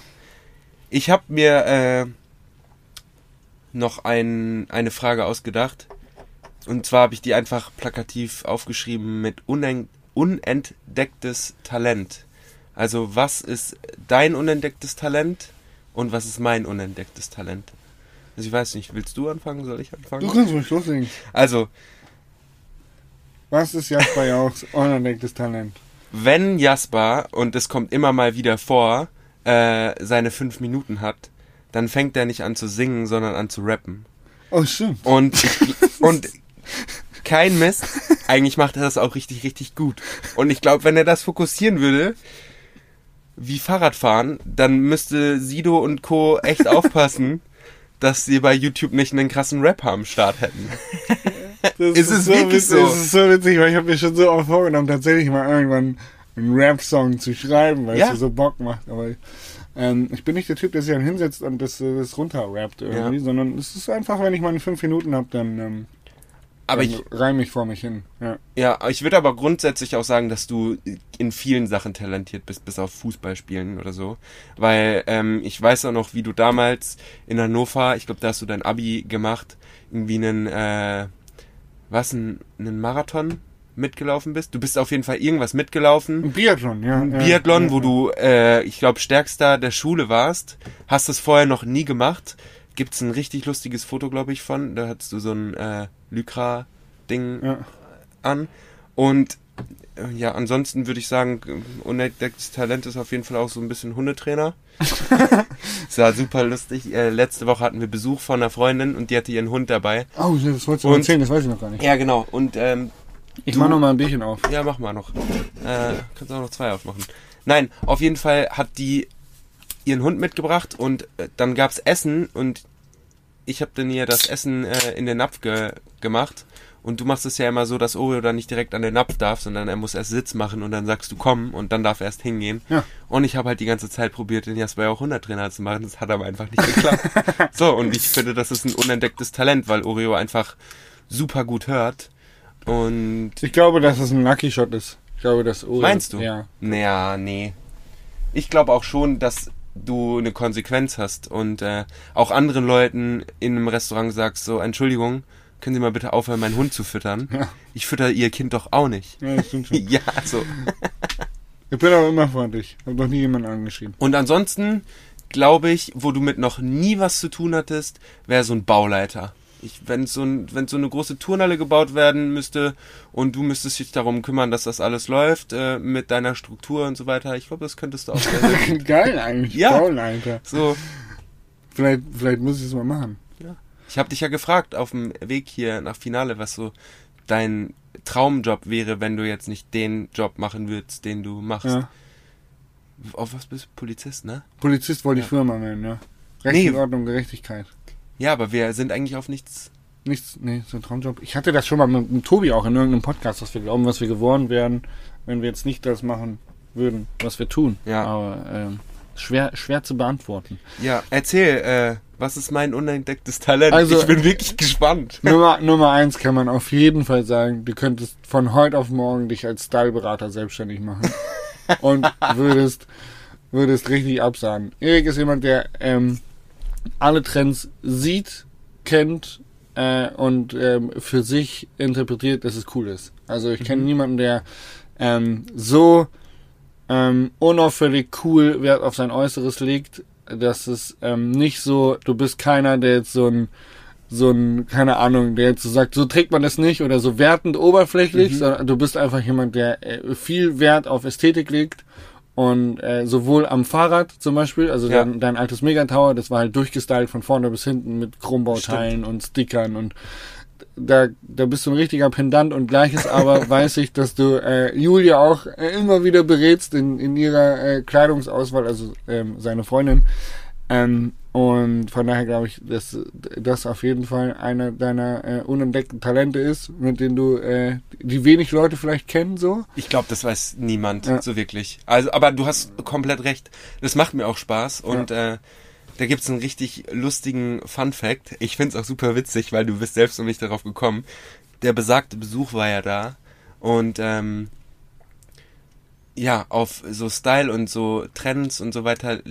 C: Ich habe mir äh, noch ein, eine Frage ausgedacht. Und zwar habe ich die einfach plakativ aufgeschrieben mit unen unentdecktes Talent. Also was ist dein unentdecktes Talent und was ist mein unentdecktes Talent? Also ich weiß nicht, willst du anfangen? Soll ich
B: Du
C: anfangen?
B: kannst ruhig loslegen.
C: Also,
B: Was ist Jasper Jauchs unentdecktes Talent?
C: wenn Jasper, und es kommt immer mal wieder vor, äh, seine fünf Minuten hat, dann fängt er nicht an zu singen, sondern an zu rappen.
B: Oh, stimmt.
C: Und, und kein Mist, eigentlich macht er das auch richtig, richtig gut. Und ich glaube, wenn er das fokussieren würde, wie Fahrradfahren, dann müsste Sido und Co. echt aufpassen, dass sie bei YouTube nicht einen krassen Rapper am Start hätten.
B: Das
C: Ist es wirklich
B: witzig,
C: so?
B: Es ist so witzig, weil ich habe mir schon so oft vorgenommen, tatsächlich mal irgendwann einen Rap-Song zu schreiben, weil
C: Ja.
B: es so, so Bock macht. Aber ähm, ich bin nicht der Typ, der sich dann hinsetzt und das, das runterrappt irgendwie,
C: Ja.
B: sondern es ist einfach, wenn ich mal fünf Minuten habe, dann, ähm,
C: Aber ich,
B: reime ich vor mich hin. Ja.
C: Ja, ich würde aber grundsätzlich auch sagen, dass du in vielen Sachen talentiert bist, bis auf Fußballspielen oder so. Weil ähm, ich weiß auch noch, wie du damals in Hannover, ich glaube, da hast du dein Abi gemacht, irgendwie einen, äh, was, einen, einen Marathon mitgelaufen bist. Du bist auf jeden Fall irgendwas mitgelaufen.
B: Ein Biathlon, ja.
C: Ein
B: ja,
C: Biathlon,
B: ja,
C: wo du, äh, ich glaube, stärkster der Schule warst. Hast es vorher noch nie gemacht. Gibt's ein richtig lustiges Foto, glaube ich, von. Da hattest du so ein äh, Lycra-Ding
B: Ja.
C: an. Und äh, ja, ansonsten würde ich sagen, unentdecktes Talent ist auf jeden Fall auch so ein bisschen Hundetrainer. das war super lustig. Äh, letzte Woche hatten wir Besuch von einer Freundin und die hatte ihren Hund dabei.
B: Oh, das wolltest du
C: Und-
B: erzählen, das weiß ich noch gar nicht.
C: Ja, genau. Und ähm,
B: Ich
C: du-
B: mach noch mal ein Bierchen auf.
C: ja, mach mal noch. Äh, kannst auch noch zwei aufmachen. Nein, auf jeden Fall hat die ihren Hund mitgebracht und äh, dann gab's Essen und ich habe dann ihr das Essen äh, in den Napf ge gemacht. Und du machst es ja immer so, dass Oreo dann nicht direkt an den Napf darf, sondern er muss erst Sitz machen und dann sagst du komm und dann darf er erst hingehen.
B: Ja.
C: Und ich habe halt die ganze Zeit probiert, den Jasper auch 100 Trainer zu machen. Das hat aber einfach nicht geklappt. so, und ich finde, das ist ein unentdecktes Talent, weil Oreo einfach super gut hört. Und
B: Ich glaube, dass es ein Lucky Shot ist. Ich glaube, dass Uri.
C: Meinst du?
B: Ja.
C: Naja, nee. Ich glaube auch schon, dass du eine Konsequenz hast und äh, auch anderen Leuten in einem Restaurant sagst, so, Entschuldigung, können Sie mal bitte aufhören, meinen Hund zu füttern?
B: Ja.
C: Ich fütter Ihr Kind doch auch nicht.
B: Ja, das stimmt schon.
C: ja, also.
B: Ich bin aber immer freundlich. Hab noch nie jemanden angeschrieben.
C: Und ansonsten, glaube ich, wo du mit noch nie was zu tun hattest, wäre so ein Bauleiter. Ich, wenn so, ein, wenn so eine große Turnhalle gebaut werden müsste und du müsstest dich darum kümmern, dass das alles läuft äh, mit deiner Struktur und so weiter, ich glaube, das könntest du auch.
B: Geil eigentlich.
C: Ja.
B: Toll, Alter.
C: So,
B: Vielleicht, vielleicht muss ich es mal machen.
C: ich habe dich ja gefragt auf dem Weg hier nach Finale, was so dein Traumjob wäre, wenn du jetzt nicht den Job machen würdest, den du machst.
B: Ja.
C: Auf was bist du? Polizist, ne?
B: Polizist wollte
C: Ja.
B: ich früher mal werden, ja.
C: Nee.
B: Rechtsordnung, Gerechtigkeit.
C: Ja, aber wir sind eigentlich auf nichts.
B: Nichts, nee, so ein Traumjob. Ich hatte das schon mal mit, mit Tobi auch in irgendeinem Podcast, dass wir glauben, was wir geworden wären, wenn wir jetzt nicht das machen würden, was wir tun.
C: Ja.
B: Aber ähm, schwer, schwer zu beantworten.
C: Ja, erzähl, äh, was ist mein unentdecktes Talent?
B: Also-
C: ich bin wirklich gespannt.
B: Nummer, Nummer eins kann man auf jeden Fall sagen, du könntest von heute auf morgen dich als Styleberater selbstständig machen und würdest, würdest richtig absagen. Erik ist jemand, der ähm, alle Trends sieht, kennt äh, und ähm, für sich interpretiert, dass es cool ist. Also ich kenne niemanden, der ähm, so ähm, unauffällig cool Wert auf sein Äußeres legt, dass es ähm, nicht so, du bist keiner, der jetzt so ein so ein, keine Ahnung, der jetzt so sagt, so trägt man das nicht oder so wertend oberflächlich, sondern du bist einfach jemand, der äh, viel Wert auf Ästhetik legt und äh, sowohl am Fahrrad zum Beispiel, also
C: Ja.
B: dein, dein altes Megatower, das war halt durchgestylt von vorne bis hinten mit Chrombauteilen und Stickern und da, da bist du ein richtiger Pendant und gleiches aber weiß ich, dass du äh, Julia auch äh, immer wieder berätst in, in ihrer äh, Kleidungsauswahl, also ähm, seine Freundin. Ähm, und von daher glaube ich, dass das auf jeden Fall einer deiner äh, unentdeckten Talente ist, mit denen du, äh, die wenig Leute vielleicht kennen, so.
C: Ich glaube, das weiß niemand
B: Ja.
C: so wirklich. Also, aber du hast komplett recht. Das macht mir auch Spaß und äh, da gibt's einen richtig lustigen Fun Fact. Ich find's auch super witzig, weil du bist selbst noch nicht darauf gekommen. Der besagte Besuch war ja da und ähm, ja, auf so Style und so Trends und so weiter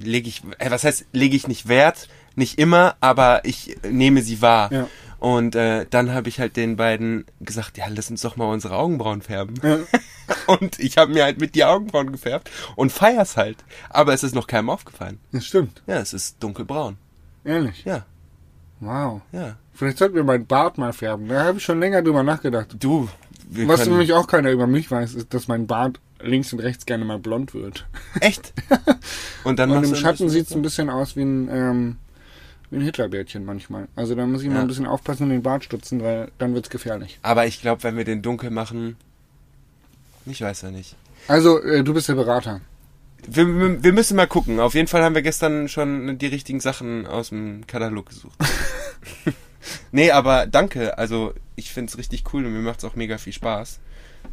C: lege ich, was heißt, lege ich nicht Wert, nicht immer, aber ich nehme sie wahr.
B: Ja.
C: Und äh, dann habe ich halt den beiden gesagt, ja, lass uns doch mal unsere Augenbrauen färben.
B: Ja.
C: Und ich habe mir halt mit die Augenbrauen gefärbt und feier's halt. Aber es ist noch keinem aufgefallen.
B: Das stimmt.
C: Ja, es ist dunkelbraun.
B: Ehrlich.
C: Ja,
B: Wow.
C: ja.
B: Vielleicht sollten wir meinen Bart mal färben. Da habe ich schon länger drüber nachgedacht.
C: Du,
B: Was nämlich auch keiner über mich weiß, ist, dass mein Bart links und rechts gerne mal blond wird.
C: Echt? Und dann
B: Und im Schatten sieht es ein bisschen aus wie ein, ähm, wie ein Hitlerbärtchen manchmal. Also da muss ich mal
C: Ja.
B: ein bisschen aufpassen und den Bart stutzen, weil dann wird's gefährlich.
C: Aber ich glaube, wenn wir den dunkel machen, ich weiß ja nicht.
B: Also, äh, du bist der Berater.
C: Wir, wir wir müssen mal gucken. Auf jeden Fall haben wir gestern schon die richtigen Sachen aus dem Katalog gesucht. nee, aber danke. Also ich find's richtig cool und mir macht's auch mega viel Spaß.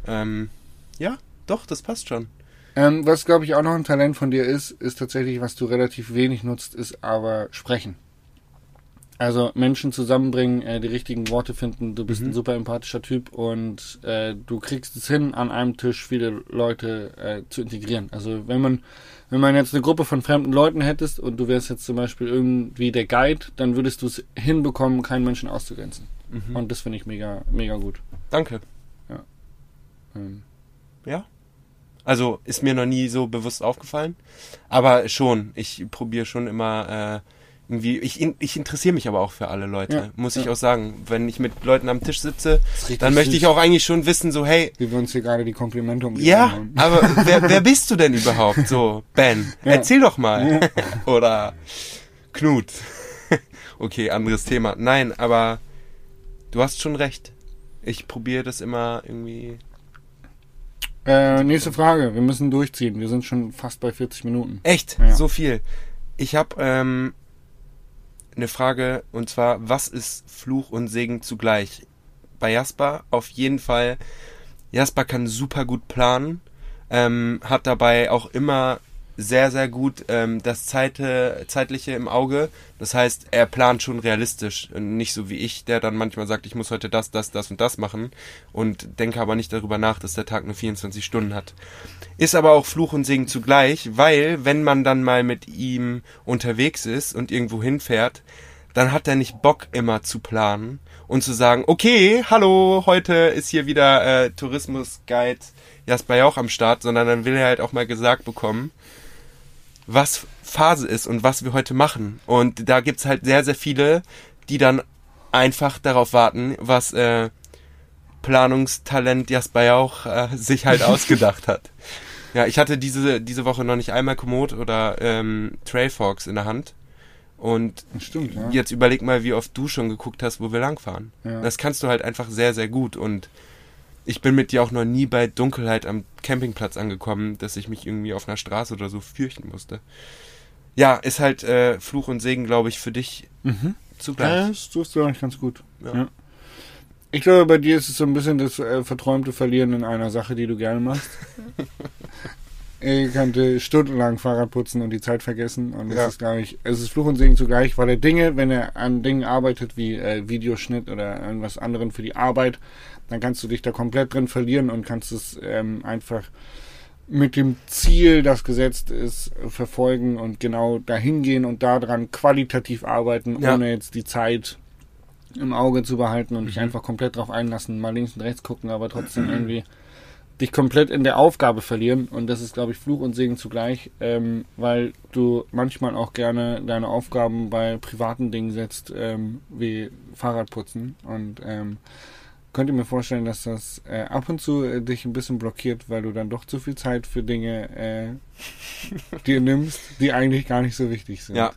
C: Ähm, ja, doch, das passt schon.
B: Ähm, was, glaube ich, auch noch ein Talent von dir ist, ist tatsächlich, was du relativ wenig nutzt, ist aber sprechen. Also Menschen zusammenbringen, äh, die richtigen Worte finden. Du bist
C: Mhm.
B: ein super empathischer Typ und äh, du kriegst es hin, an einem Tisch viele Leute äh, zu integrieren. Also wenn man wenn man jetzt eine Gruppe von fremden Leuten hättest und du wärst jetzt zum Beispiel irgendwie der Guide, dann würdest du es hinbekommen, keinen Menschen auszugrenzen.
C: Mhm.
B: Und das finde ich mega mega gut.
C: Danke.
B: Ähm,
C: Ja. Also ist mir noch nie so bewusst aufgefallen. Aber schon, ich probiere schon immer äh, irgendwie. Ich, ich interessiere mich aber auch für alle Leute,
B: Ja,
C: muss ich
B: ja.
C: auch sagen. Wenn ich mit Leuten am Tisch sitze, dann möchte ich auch eigentlich schon wissen, so, hey,
B: wie wir uns hier gerade die Komplimente um die
C: ja,
B: hauen.
C: aber wer, wer bist du denn überhaupt? So, Ben,
B: Ja.
C: erzähl doch mal. Oder Knut. okay, anderes Thema. Nein, aber du hast schon recht. Ich probiere das immer irgendwie.
B: Äh, nächste Frage. Wir müssen durchziehen. Wir sind schon fast bei 40 Minuten.
C: Echt?
B: Ja.
C: So viel. Ich habe ähm, eine Frage und zwar, was ist Fluch und Segen zugleich? Bei Jasper auf jeden Fall. Jasper kann super gut planen, ähm, hat dabei auch immer sehr, sehr gut ähm, das Zeite, Zeitliche im Auge. Das heißt, er plant schon realistisch. Nicht so wie ich, der dann manchmal sagt, ich muss heute das, das, das und das machen und denke aber nicht darüber nach, dass der Tag nur 24 Stunden hat. Ist aber auch Fluch und Segen zugleich, weil wenn man dann mal mit ihm unterwegs ist und irgendwo hinfährt, dann hat er nicht Bock immer zu planen und zu sagen, okay, hallo, heute ist hier wieder äh, Tourismusguide Jasper Jauch am Start, sondern dann will er halt auch mal gesagt bekommen, was Phase ist und was wir heute machen. Und da gibt's halt sehr, sehr viele, die dann einfach darauf warten, was äh, Planungstalent Jasper Jauch äh, sich halt ausgedacht hat. Ja, ich hatte diese, diese Woche noch nicht einmal Komoot oder ähm, Trailfox in der Hand. Und
B: Stimmt, ja.
C: jetzt überleg mal, wie oft du schon geguckt hast, wo wir langfahren.
B: Ja.
C: Das kannst du halt einfach sehr, sehr gut. Und ich bin mit dir auch noch nie bei Dunkelheit am Campingplatz angekommen, dass ich mich irgendwie auf einer Straße oder so fürchten musste. Ja, ist halt äh, Fluch und Segen, glaube ich, für dich
B: Mhm.
C: zugleich.
B: Ja, das tust du eigentlich ganz gut.
C: Ja.
B: Ja. Ich glaube, bei dir ist es so ein bisschen das äh, verträumte Verlieren in einer Sache, die du gerne machst. ich könnte stundenlang Fahrrad putzen und die Zeit vergessen. Und es
C: Ja.
B: ist, glaube ich, es ist Fluch und Segen zugleich, weil er Dinge, wenn er an Dingen arbeitet, wie äh, Videoschnitt oder irgendwas anderem für die Arbeit, dann kannst du dich da komplett drin verlieren und kannst es ähm, einfach mit dem Ziel, das gesetzt ist, verfolgen und genau dahin gehen und daran qualitativ arbeiten,
C: Ja.
B: ohne jetzt die Zeit im Auge zu behalten und dich
C: Mhm.
B: einfach komplett drauf einlassen, mal links und rechts gucken, aber trotzdem irgendwie dich komplett in der Aufgabe verlieren. Und das ist, glaube ich, Fluch und Segen zugleich, ähm, weil du manchmal auch gerne deine Aufgaben bei privaten Dingen setzt, ähm, wie Fahrradputzen. Und ähm, könnte mir vorstellen, dass das äh, ab und zu äh, dich ein bisschen blockiert, weil du dann doch zu viel Zeit für Dinge äh, dir nimmst, die eigentlich gar nicht so wichtig sind.
C: Ja.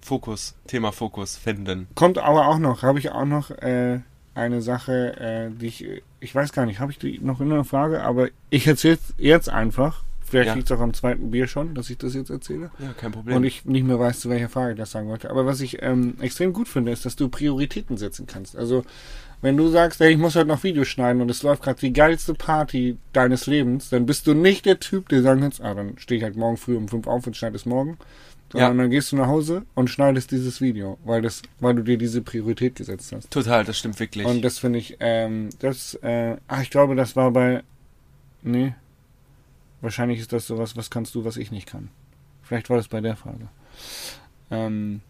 C: Fokus, Thema Fokus finden.
B: Kommt aber auch noch, habe ich auch noch äh, eine Sache, äh, die ich, ich weiß gar nicht, habe ich die noch in der Frage, aber ich erzähle jetzt einfach. Vielleicht
C: Ja.
B: liegt es auch am zweiten Bier schon, dass ich das jetzt erzähle.
C: Ja, kein Problem.
B: Und ich nicht mehr weiß, zu welcher Frage ich das sagen wollte. Aber was ich ähm, extrem gut finde, ist, dass du Prioritäten setzen kannst. Also, wenn du sagst, hey, ich muss heute noch Videos schneiden und es läuft gerade die geilste Party deines Lebens, dann bist du nicht der Typ, der sagen kannst, ah, dann stehe ich halt morgen früh um fünf auf und schneide es morgen. Sondern dann gehst du nach Hause und schneidest dieses Video, weil das, weil du dir diese Priorität gesetzt hast.
C: Total, das stimmt wirklich.
B: Und das finde ich, ähm, das, äh, ach, ich glaube, das war bei, nee, wahrscheinlich ist das sowas, was kannst du, was ich nicht kann. Vielleicht war das bei der Frage. Ähm,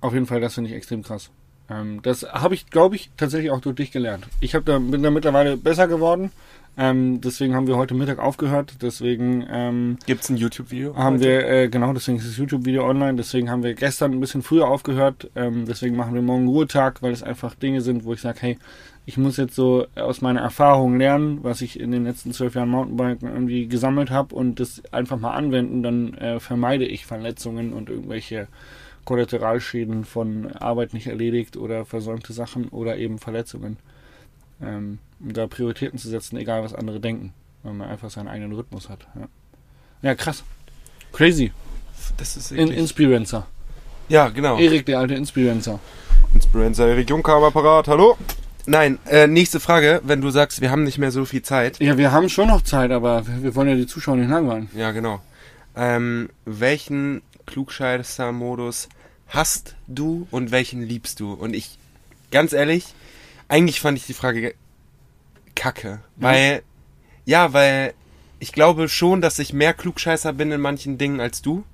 B: auf jeden Fall, das finde ich extrem krass. Ähm, das habe ich, glaube ich, tatsächlich auch durch dich gelernt. Ich hab da, bin da mittlerweile besser geworden. Ähm, deswegen haben wir heute Mittag aufgehört. Deswegen ähm,
C: Gibt's ein YouTube-Video?
B: haben
C: heute?
B: wir, äh, genau, deswegen ist das YouTube-Video online, deswegen haben wir gestern ein bisschen früher aufgehört, ähm, deswegen machen wir morgen Ruhetag, weil es einfach Dinge sind, wo ich sage, hey, ich muss jetzt so aus meiner Erfahrung lernen, was ich in den letzten zwölf Jahren Mountainbiken irgendwie gesammelt habe und das einfach mal anwenden, dann äh, vermeide ich Verletzungen und irgendwelche Kollateralschäden von Arbeit nicht erledigt oder versäumte Sachen oder eben Verletzungen. Ähm, um da Prioritäten zu setzen, egal was andere denken, weil man einfach seinen eigenen Rhythmus hat. Ja, ja krass. Crazy.
C: Das ist
B: In. Inspirancer.
C: ja, genau.
B: Erik, der alte Inspirancer.
C: Inspirancer Erik Juncker am Apparat, hallo? Nein, äh, nächste Frage, wenn du sagst, wir haben nicht mehr so viel Zeit.
B: Ja, wir haben schon noch Zeit, aber wir, wir wollen ja die Zuschauer nicht langweilen.
C: Ja, genau. Ähm, welchen Klugscheißer-Modus hast du und welchen liebst du? Und ich, ganz ehrlich, eigentlich fand ich die Frage kacke. Weil, ja, weil ich glaube schon, dass ich mehr Klugscheißer bin in manchen Dingen als du.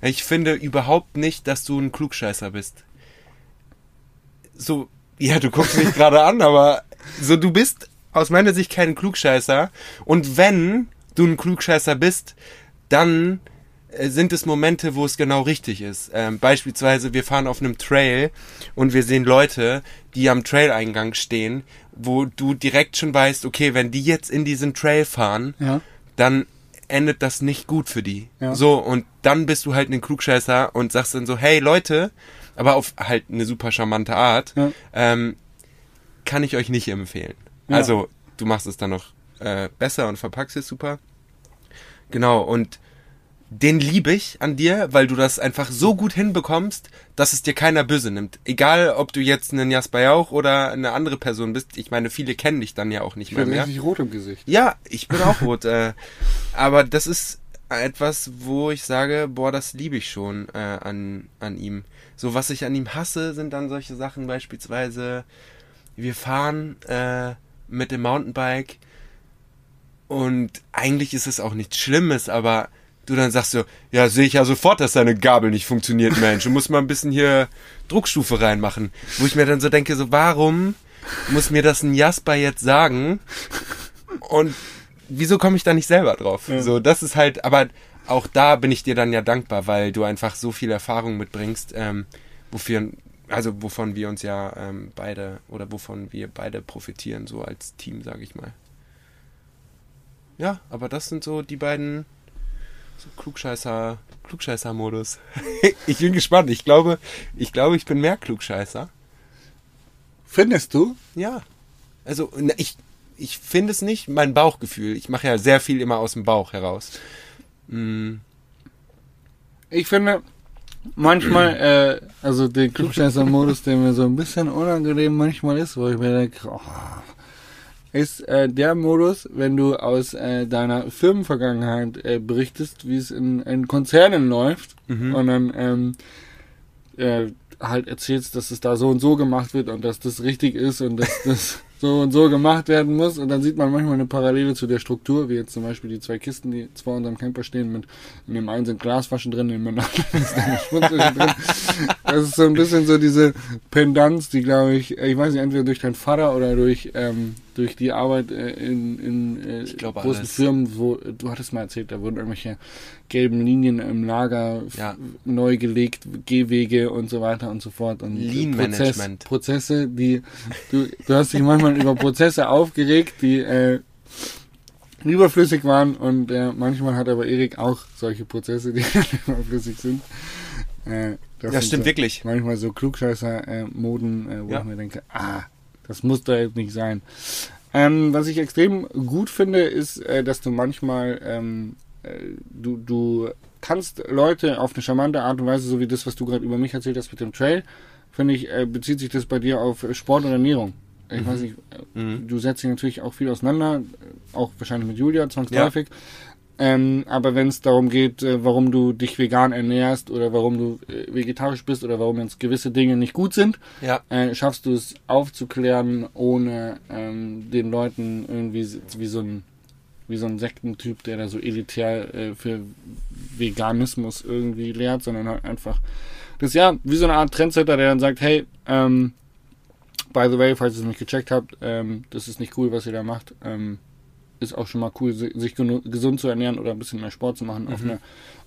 C: Ich finde überhaupt nicht, dass du ein Klugscheißer bist. So, ja, du guckst mich gerade an, aber so, du bist aus meiner Sicht kein Klugscheißer. Und wenn du ein Klugscheißer bist, dann sind es Momente, wo es genau richtig ist. Ähm, beispielsweise, wir fahren auf einem Trail und wir sehen Leute, die am Traileingang stehen, wo du direkt schon weißt, okay, wenn die jetzt in diesen Trail fahren,
B: Ja.
C: dann endet das nicht gut für die.
B: Ja.
C: So, und dann bist du halt ein Klugscheißer und sagst dann so, hey Leute, aber auf halt eine super charmante Art,
B: Ja.
C: ähm, kann ich euch nicht empfehlen. Also, du machst es dann noch äh, besser und verpackst es super. Genau, und den liebe ich an dir, weil du das einfach so gut hinbekommst, dass es dir keiner böse nimmt. Egal, ob du jetzt einen Jasper Jauch oder eine andere Person bist. Ich meine, viele kennen dich dann ja auch nicht
B: Ich
C: mehr.
B: bin
C: mehr.
B: richtig rot im Gesicht.
C: Ja, ich bin auch rot. äh, aber das ist etwas, wo ich sage, boah, das liebe ich schon äh, an, an ihm. So, was ich an ihm hasse, sind dann solche Sachen beispielsweise, wir fahren äh, mit dem Mountainbike und eigentlich ist es auch nichts Schlimmes, aber du dann sagst so, ja, sehe ich ja sofort, dass deine Gabel nicht funktioniert, Mensch. Du musst mal ein bisschen hier Druckstufe reinmachen. Wo ich mir dann so denke, so, warum muss mir das ein Jasper jetzt sagen? Und wieso komme ich da nicht selber drauf?
B: Ja.
C: So, das ist halt, aber auch da bin ich dir dann ja dankbar, weil du einfach so viel Erfahrung mitbringst, ähm, wofür, also wovon wir uns ja ähm, beide oder wovon wir beide profitieren, so als Team, sage ich mal. Ja, aber das sind so die beiden so Klugscheißer, Klugscheißer-Modus. ich bin gespannt. Ich glaube, ich glaube, ich bin mehr Klugscheißer.
B: Findest du?
C: Ja. Also, ich, ich finde es nicht, mein Bauchgefühl. Ich mache ja sehr viel immer aus dem Bauch heraus. Mm,
B: Ich finde, manchmal, äh, also den Klugscheißer-Modus, der mir so ein bisschen unangenehm manchmal ist, wo ich mir denke, oh, ist äh, der Modus, wenn du aus äh, deiner Firmenvergangenheit äh, berichtest, wie es in, in Konzernen läuft
C: Mhm.
B: und dann ähm, äh, halt erzählst, dass es da so und so gemacht wird und dass das richtig ist und dass das so und so gemacht werden muss und dann sieht man manchmal eine Parallele zu der Struktur, wie jetzt zum Beispiel die zwei Kisten, die vor unserem Camper stehen, mit in dem einen sind Glasflaschen drin, in dem anderen ist eine Schmutzwäsche drin. Das ist so ein bisschen so diese Pendanz, die glaube ich, äh, ich weiß nicht, entweder durch deinen Vater oder durch ähm, durch die Arbeit äh, in, in äh,
C: Ich glaube,
B: großen
C: alles.
B: Firmen, wo du hattest mal erzählt, da wurden irgendwelche gelben Linien im Lager
C: Ja.
B: neu gelegt, Gehwege und so weiter und so fort und
C: Lean
B: Prozess,
C: Management.
B: Prozesse, die du, du hast dich manchmal über Prozesse aufgeregt, die äh, überflüssig waren und äh, manchmal hat aber Erik auch solche Prozesse, die überflüssig sind. Äh, das sind
C: stimmt
B: so,
C: wirklich.
B: Manchmal so Klugscheißer-Moden, äh, wo
C: Ja.
B: ich mir denke, ah, das muss da jetzt nicht sein. Ähm, was ich extrem gut finde, ist, äh, dass du manchmal, ähm, äh, du, du kannst Leute auf eine charmante Art und Weise, so wie das, was du gerade über mich erzählt hast mit dem Trail, finde ich, äh, bezieht sich das bei dir auf äh, Sport und Ernährung. Ich weiß nicht, äh,
C: Mhm.
B: du setzt dich natürlich auch viel auseinander, äh, auch wahrscheinlich mit Julia zwangsläufig. Ähm, aber wenn es darum geht, äh, warum du dich vegan ernährst oder warum du äh, vegetarisch bist oder warum jetzt gewisse Dinge nicht gut sind,
C: Ja.
B: äh, schaffst du es aufzuklären, ohne ähm, den Leuten irgendwie wie so ein wie so ein Sektentyp, der da so elitär äh, für Veganismus irgendwie lehrt, sondern halt einfach das ist ja wie so eine Art Trendsetter, der dann sagt, hey, ähm, by the way, falls ihr es nicht gecheckt habt, ähm, das ist nicht cool, was ihr da macht. Ähm, ist auch schon mal cool, si- sich gesund zu ernähren oder ein bisschen mehr Sport zu machen, auf
C: Mhm.
B: eine,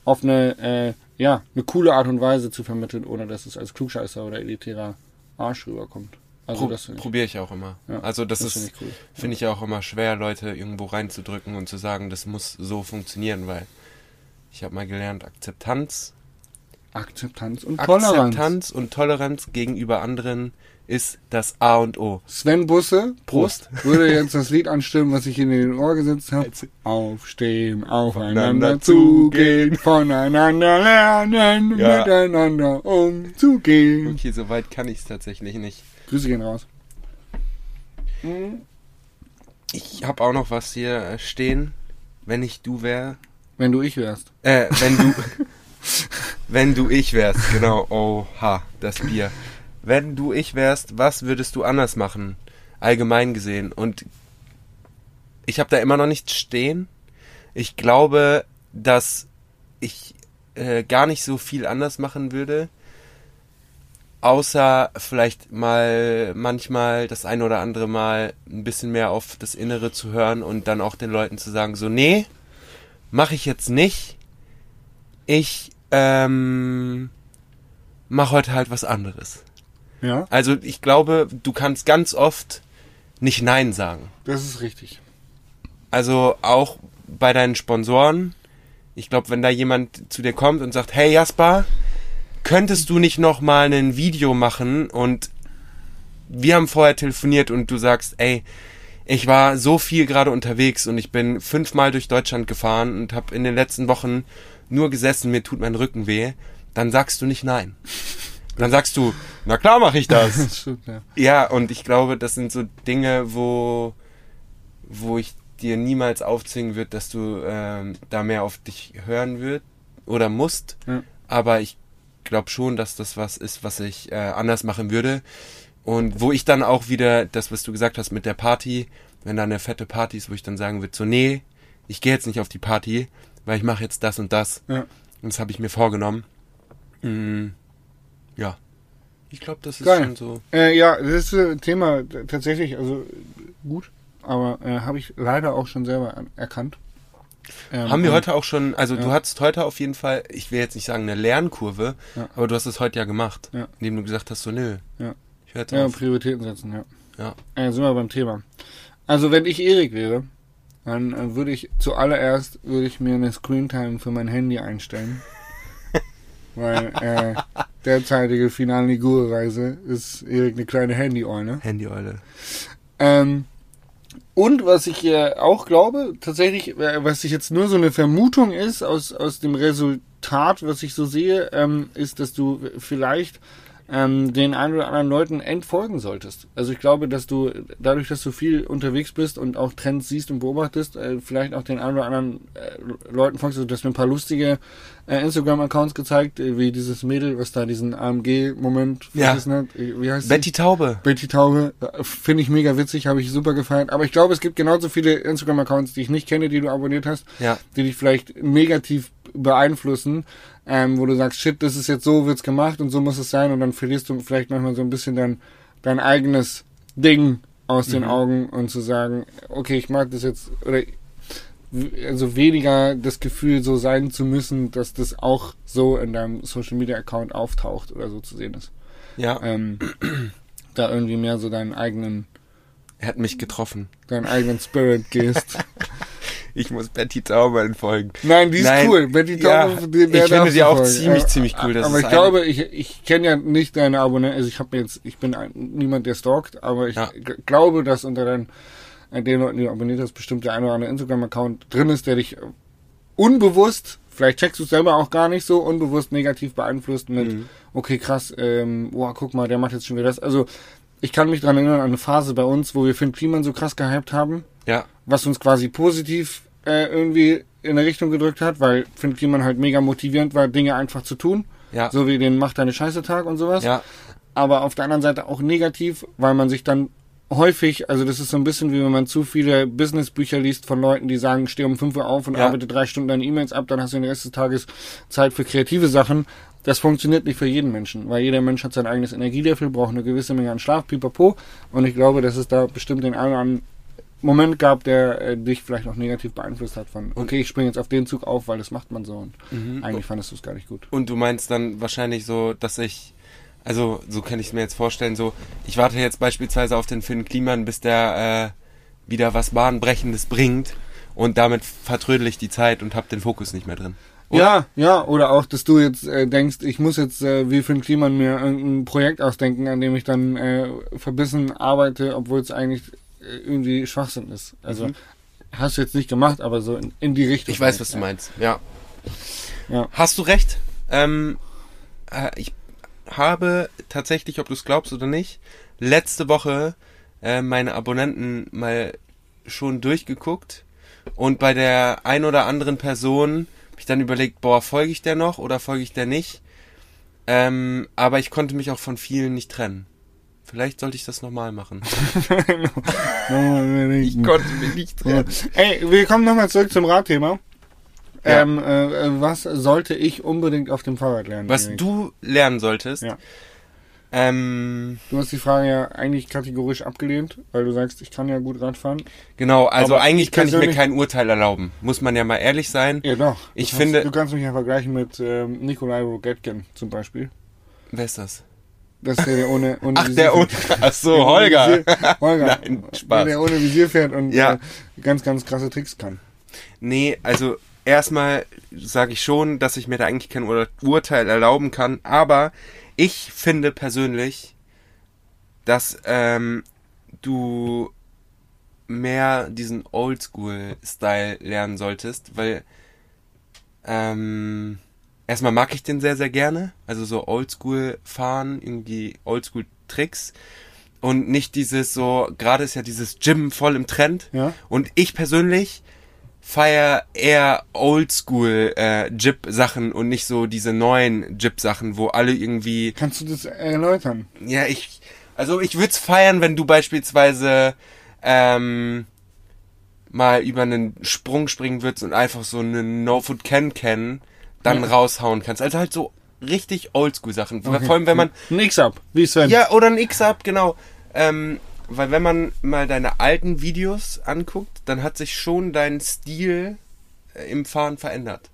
B: auf eine, äh, ja, eine coole Art und Weise zu vermitteln, ohne dass es als Klugscheißer oder elitärer Arsch rüberkommt. Also
C: Pro
B: das
C: Probiere ich auch immer.
B: Ja,
C: also das,
B: das
C: ist,
B: finde ich cool.
C: finde ich auch immer schwer, Leute irgendwo reinzudrücken und zu sagen, das muss so funktionieren, weil ich habe mal gelernt, Akzeptanz,
B: Akzeptanz und Toleranz.
C: Akzeptanz und Toleranz gegenüber anderen ist das A und O.
B: Sven Busse,
C: Prost.
B: würde jetzt das Lied anstimmen, was ich in den Ohr gesetzt habe. Aufstehen, aufeinander
C: Aufeinander
B: zugehen, voneinander lernen,
C: Ja.
B: miteinander umzugehen.
C: Okay, so weit kann ich es tatsächlich nicht.
B: Grüße gehen raus.
C: Ich habe auch noch was hier äh, stehen. Wenn ich du wär,
B: Wenn du ich wärst.
C: äh, wenn du, wenn du ich wärst, genau. Oha, das Bier. Wenn du ich wärst, was würdest du anders machen? Allgemein gesehen. Und ich habe da immer noch nichts stehen. Ich glaube, dass ich äh, gar nicht so viel anders machen würde. Außer vielleicht mal manchmal das ein oder andere Mal ein bisschen mehr auf das Innere zu hören und dann auch den Leuten zu sagen, so, nee, mache ich jetzt nicht. Ich ähm, mach heute halt was anderes.
B: Ja,
C: Also ich glaube, du kannst ganz oft nicht Nein sagen.
B: das ist richtig.
C: Also auch bei deinen Sponsoren. Ich glaube, wenn da jemand zu dir kommt und sagt, hey Jasper, könntest du nicht noch mal ein Video machen und wir haben vorher telefoniert und du sagst, ey, ich war so viel gerade unterwegs und ich bin fünfmal durch Deutschland gefahren und habe in den letzten Wochen nur gesessen, mir tut mein Rücken weh, dann sagst du nicht nein. Dann sagst du, na klar mache ich das.
B: Das stimmt, ja.
C: Ja, und ich glaube, das sind so Dinge, wo, wo ich dir niemals aufzwingen wird, dass du ähm, da mehr auf dich hören wird oder musst.
B: Ja.
C: Aber ich glaube schon, dass das was ist, was ich äh, anders machen würde. Und wo ich dann auch wieder, das, was du gesagt hast mit der Party, wenn da eine fette Party ist, wo ich dann sagen würde, so, nee, ich gehe jetzt nicht auf die Party, weil ich mache jetzt das und das.
B: Ja.
C: Und das habe ich mir vorgenommen. Mm, ja. Ich glaube, das ist
B: Geil.
C: schon so.
B: Äh, ja, das ist äh, Thema tatsächlich, also gut, aber äh, habe ich leider auch schon selber an, erkannt. Ähm,
C: Haben wir heute auch schon, also du
B: Ja.
C: hattest heute auf jeden Fall, ich will jetzt nicht sagen eine Lernkurve,
B: Ja.
C: aber du hast es heute ja gemacht,
B: Ja.
C: indem du gesagt hast, so nö,
B: Ja.
C: ich höre jetzt
B: Ja,
C: auf.
B: Prioritäten setzen, ja.
C: Ja.
B: Äh, sind wir beim Thema. Also wenn ich Erik wäre, dann äh, würde ich zuallererst würde ich mir eine Screentime für mein Handy einstellen. Weil äh, derzeitige finale Ligure-Reise ist Erik eine kleine Handy-Eule.
C: Handyeule.
B: Ähm, und was ich äh, auch glaube, tatsächlich, äh, was ich jetzt nur so eine Vermutung ist aus, aus dem Resultat, was ich so sehe, ähm, ist, dass du vielleicht ähm, den ein oder anderen Leuten entfolgen solltest. Also ich glaube, dass du dadurch, dass du viel unterwegs bist und auch Trends siehst und beobachtest, äh, vielleicht auch den ein oder anderen äh, Leuten folgst. Also du hast mir ein paar lustige äh, Instagram-Accounts gezeigt, äh, wie dieses Mädel, was da diesen AMG-Moment
C: Ja.
B: hat. Äh, Wie heißt sie?
C: Betty Taube.
B: Betty Taube äh, finde ich mega witzig, habe ich super gefeiert. Aber ich glaube, es gibt genauso viele Instagram-Accounts, die ich nicht kenne, die du abonniert hast,
C: Ja.
B: die dich vielleicht negativ beeinflussen, ähm, wo du sagst, shit, das ist jetzt so, wird's gemacht und so muss es sein und dann verlierst du vielleicht manchmal so ein bisschen dein, dein eigenes Ding aus den
C: Mhm.
B: Augen und zu sagen, okay, ich mag das jetzt oder also weniger das Gefühl so sein zu müssen, dass das auch so in deinem Social Media Account auftaucht oder so zu sehen ist
C: Ja,
B: ähm, da irgendwie mehr so deinen eigenen,
C: er hat mich getroffen.
B: deinen eigenen Spirit gehst.
C: Ich muss Betty Taube entfolgen.
B: Nein, die ist
C: Nein,
B: cool. Betty
C: ja,
B: Taube, die-
C: ich
B: der
C: finde sie auch
B: folgen.
C: ziemlich, ziemlich cool. Das
B: aber ich glaube, ich, ich kenne ja nicht deine Abonnenten, also ich habe jetzt, ich bin ein, niemand, der stalkt, aber ich
C: Ja.
B: glaube, dass unter deinen, äh, den Leuten, die du abonniert hast, bestimmt der eine oder andere Instagram-Account drin ist, der dich äh, unbewusst, vielleicht checkst du es selber auch gar nicht so, unbewusst negativ beeinflusst mit,
C: Mhm.
B: okay, krass, ähm, boah, guck mal, der macht jetzt schon wieder das. Also, ich kann mich dran erinnern an eine Phase bei uns, wo wir Finn Kliman so krass gehypt haben,
C: Ja,
B: was uns quasi positiv äh, irgendwie in eine Richtung gedrückt hat, weil Finn Kliman halt mega motivierend war, Dinge einfach zu tun.
C: ja,
B: So wie den Mach deine Scheiße Tag und sowas.
C: ja,
B: Aber auf der anderen Seite auch negativ, weil man sich dann häufig, also das ist so ein bisschen wie wenn man zu viele Businessbücher liest von Leuten, die sagen, steh um 5 Uhr auf und
C: Ja.
B: arbeite drei Stunden deine E-Mails ab, dann hast du den Rest des Tages Zeit für kreative Sachen. Das funktioniert nicht für jeden Menschen, weil jeder Mensch hat sein eigenes Energielevel, braucht eine gewisse Menge an Schlaf, pipapo. Und ich glaube, dass es da bestimmt den einen oder anderen Moment gab, der äh, dich vielleicht auch negativ beeinflusst hat von, okay, ich springe jetzt auf den Zug auf, weil das macht man so. Und
C: Mhm.
B: eigentlich fandest du es gar nicht gut.
C: Und du meinst dann wahrscheinlich so, dass ich, also so kann ich es mir jetzt vorstellen, so, ich warte jetzt beispielsweise auf den Finn Kliman, bis der äh, wieder was Bahnbrechendes bringt und damit vertrödel ich die Zeit und habe den Fokus nicht mehr drin.
B: Ja, ja, oder auch, dass du jetzt äh, denkst, ich muss jetzt äh, wie Finn Kliman mir irgendein Projekt ausdenken, an dem ich dann äh, verbissen arbeite, obwohl es eigentlich irgendwie Schwachsinn ist. Also
C: Mhm.
B: hast du jetzt nicht gemacht, aber so in, in die Richtung.
C: Ich weiß, was du
B: ja.
C: meinst. Ja.
B: Ja.
C: Hast du recht. Ähm, äh, ich habe tatsächlich, ob du es glaubst oder nicht, letzte Woche äh, meine Abonnenten mal schon durchgeguckt und bei der ein oder anderen Person habe ich dann überlegt, boah, folge ich der noch oder folge ich der nicht? Ähm, aber ich konnte mich auch von vielen nicht trennen. Vielleicht sollte ich das nochmal machen. Ich konnte mich nicht trennen.
B: Ey, wir kommen nochmal zurück zum Radthema.
C: Ja.
B: Ähm, äh, was sollte ich unbedingt auf dem Fahrrad lernen?
C: Was du lernen solltest,
B: Ja.
C: ähm,
B: Du hast die Frage ja eigentlich kategorisch abgelehnt, weil du sagst, ich kann ja gut Radfahren.
C: Genau, also
B: Aber
C: eigentlich
B: ich
C: kann ich mir kein Urteil erlauben. Muss man ja mal ehrlich sein.
B: Ja, doch.
C: Ich
B: du
C: finde-
B: Kannst, du kannst mich ja vergleichen mit ähm, Nikolai Rogetkin zum Beispiel.
C: Wer ist das?
B: Das ist der, der ohne, ohne
C: Ach,
B: Visier
C: der
B: fährt.
C: und Ach so,
B: Der ohne
C: Holger.
B: Visier- Holger.
C: Nein,
B: Der,
C: Spaß.
B: der ohne Visier fährt und
C: Ja.
B: äh, ganz, ganz krasse Tricks kann.
C: Nee, also erstmal sage ich schon, dass ich mir da eigentlich kein Ur Urteil erlauben kann, aber ich finde persönlich, dass ähm, du mehr diesen Oldschool-Style lernen solltest, weil ähm, erstmal mag ich den sehr, sehr gerne. Also so Oldschool fahren, irgendwie Oldschool Tricks. Und nicht dieses so, gerade ist ja dieses Gym voll im Trend.
B: Ja.
C: Und ich persönlich feier eher Oldschool äh, Jip-Sachen und nicht so diese neuen Jip-Sachen, wo alle irgendwie
B: Kannst du das erläutern?
C: ja, ich, also ich würde es feiern, wenn du beispielsweise ähm, mal über einen Sprung springen würdest und einfach so einen No-Foot Can Can dann
B: Ja.
C: raushauen kannst. Also halt so richtig Oldschool-Sachen.
B: Okay.
C: Vor allem, wenn man,
B: Ein X-Up, wie Sven.
C: ja, oder ein X-Up, genau. Ähm, weil wenn man mal deine alten Videos anguckt, dann hat sich schon dein Stil äh, im Fahren verändert.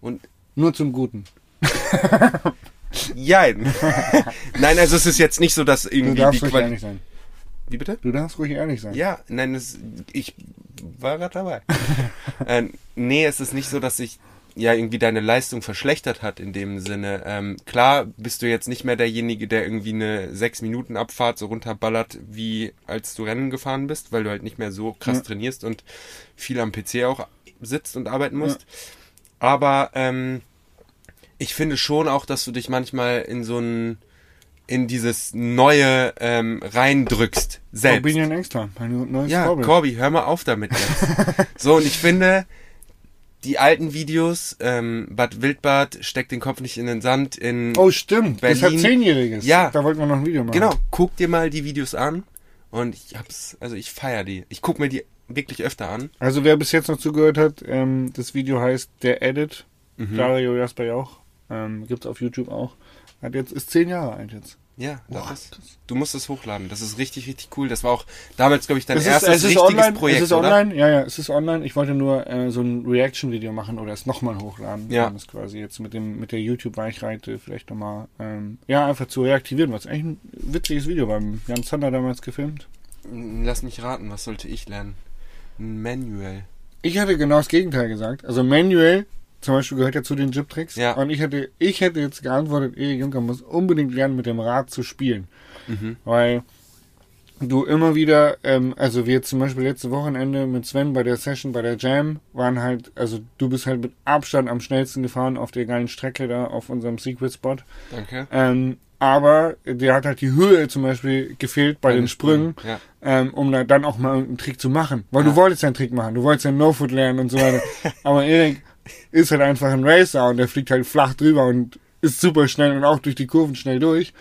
C: Und
B: Nur zum Guten.
C: jein. nein, also es ist jetzt nicht so, dass
B: Du
C: irgendwie
B: darfst
C: die
B: ruhig ehrlich sein.
C: Wie bitte?
B: Du darfst ruhig ehrlich sein.
C: Ja, nein, es, ich war gerade dabei. äh, nee, es ist nicht so, dass sich ja irgendwie deine Leistung verschlechtert hat in dem Sinne. Ähm, klar bist du jetzt nicht mehr derjenige, der irgendwie eine 6-Minuten-Abfahrt so runterballert, wie als du Rennen gefahren bist, weil du halt nicht mehr so krass
B: Ja.
C: trainierst und viel am PC auch sitzt und arbeiten musst. Aber ähm, ich finde schon auch, dass du dich manchmal in so ein in dieses neue ähm, reindrückst selbst.
B: Opinion Extra, mein neues
C: Ja,
B: Vorbild.
C: Corby, hör mal auf damit jetzt. so, und ich finde, die alten Videos, ähm, Bad Wildbad steckt den Kopf nicht in den Sand, in...
B: Oh, stimmt. Das hat
C: Berlin.
B: Zehnjähriges.
C: Ja.
B: Da wollten wir noch ein Video machen.
C: Genau, guck dir mal die Videos an und ich hab's, also ich feier die. Ich guck mir die wirklich öfter an.
B: Also wer bis jetzt noch zugehört hat, ähm, das Video heißt Der Edit.
C: Mhm.
B: Dario Jasper auch. Ähm, gibt's auf YouTube auch. Hat jetzt, ist zehn Jahre alt jetzt.
C: Ja, du musst es hochladen. Das ist richtig, richtig cool. Das war auch damals, glaube ich, dein
B: es
C: erstes
B: ist, es ist
C: richtiges
B: online,
C: Projekt,
B: es ist
C: oder?
B: online, ja, ja, es ist online. Ich wollte nur äh, so ein Reaction-Video machen oder es nochmal hochladen.
C: Ja.
B: Um es quasi jetzt mit dem mit der YouTube-Reichweite vielleicht nochmal, ähm, ja, einfach zu reaktivieren, was eigentlich ein witziges Video war. Jan Zander damals gefilmt.
C: Lass mich raten, was sollte ich lernen? Ein Manual.
B: Ich hatte genau das Gegenteil gesagt. Also Manuel zum Beispiel gehört ja zu den Jip-Tricks.
C: Ja.
B: Und ich hätte, ich hätte jetzt geantwortet, Erik Juncker muss unbedingt lernen, mit dem Rad zu spielen.
C: Mhm.
B: Weil du immer wieder, ähm, also wir zum Beispiel letzte Wochenende mit Sven bei der Session, bei der Jam, waren halt, also du bist halt mit Abstand am schnellsten gefahren auf der geilen Strecke da auf unserem Secret Spot.
C: Danke.
B: Ähm, aber der hat halt die Höhe zum Beispiel gefehlt bei, den Sprüngen,
C: Ja.
B: ähm, um da dann auch mal irgendeinen Trick zu machen. Weil
C: Ja.
B: du wolltest ja einen Trick machen, du wolltest ja No-Foot lernen und so weiter. aber Erik ist halt einfach ein Racer und der fliegt halt flach drüber und ist super schnell und auch durch die Kurven schnell durch.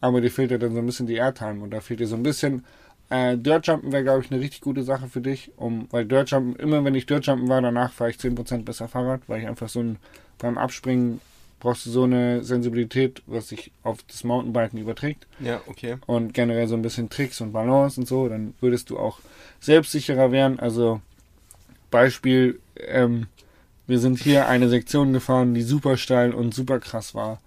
B: Aber dir fehlt ja dann so ein bisschen die Airtime und da fehlt dir so ein bisschen. Äh, Dirtjumpen wäre, glaube ich, eine richtig gute Sache für dich, um, weil Dirtjumpen, immer wenn ich Dirtjumpen war, danach fahre ich 10% besser Fahrrad, weil ich einfach so ein, beim Abspringen brauchst du so eine Sensibilität, was sich auf das Mountainbiken überträgt
C: Ja, okay.
B: und generell so ein bisschen Tricks und Balance und so, dann würdest du auch selbstsicherer werden. Also Beispiel, ähm, wir sind hier eine Sektion gefahren, die super steil und super krass war,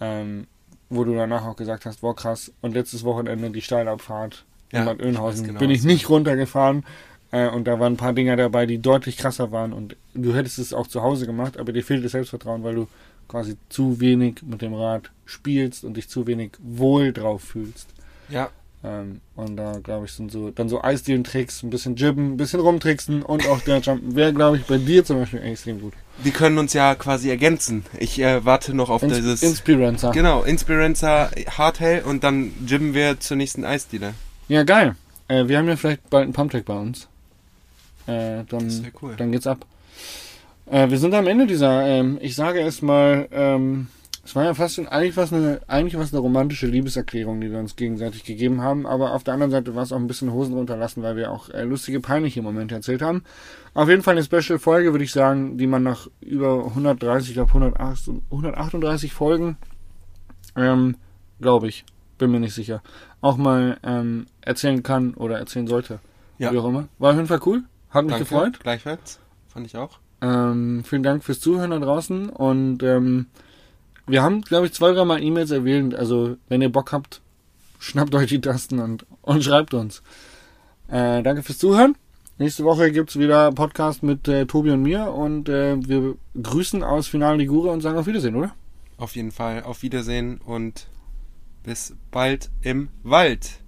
B: ähm, wo du danach auch gesagt hast, boah krass. Und letztes Wochenende die Steilabfahrt
C: Ja,
B: in Bad
C: ich
B: Oeynhausen
C: genau,
B: bin ich nicht runtergefahren. Äh, und da waren ein paar Dinger dabei, die deutlich krasser waren. Und du hättest es auch zu Hause gemacht, aber dir fehlt das Selbstvertrauen, weil du quasi zu wenig mit dem Rad spielst und dich zu wenig wohl drauf fühlst.
C: Ja,
B: Ähm, und da glaube ich sind so dann so Eisdielen-Tricks, ein bisschen Jibben, ein bisschen rumtricksen und auch der Jumpen wäre glaube ich bei dir zum Beispiel extrem gut.
C: wir können uns ja quasi ergänzen. Ich äh, warte noch auf
B: Ins
C: dieses...
B: Inspirancer.
C: Genau, Inspirancer Hardtail und dann jimmen wir zur nächsten Eisdiele.
B: Ja geil. Äh, wir haben ja vielleicht bald einen Pumptrack bei uns. Äh, dann
C: cool.
B: dann geht's ab. Äh, wir sind am Ende dieser. Ähm, ich sage erstmal, ähm, es war ja fast schon eigentlich was eine eigentlich was eine romantische Liebeserklärung, die wir uns gegenseitig gegeben haben. Aber auf der anderen Seite war es auch ein bisschen Hosen runterlassen, weil wir auch äh, lustige, peinliche Momente erzählt haben. Auf jeden Fall eine Special-Folge, würde ich sagen, die man nach über 130, ich glaube 108 138 Folgen, ähm, glaube ich, bin mir nicht sicher, auch mal ähm, erzählen kann oder erzählen sollte.
C: Ja.
B: Wie auch immer. War auf jeden Fall cool. Hat mich
C: Danke,
B: gefreut.
C: Gleichfalls. Fand ich auch.
B: Ähm, vielen Dank fürs Zuhören da draußen und ähm, wir haben, glaube ich, zwei, dreimal E-Mails erwähnt. Also, wenn ihr Bock habt, schnappt euch die Tasten und, und schreibt uns. Äh, danke fürs Zuhören. Nächste Woche gibt's wieder Podcast mit äh, Tobi und mir und äh, wir grüßen aus Final Ligure und sagen auf Wiedersehen, oder?
C: Auf jeden Fall. Auf Wiedersehen und bis bald im Wald.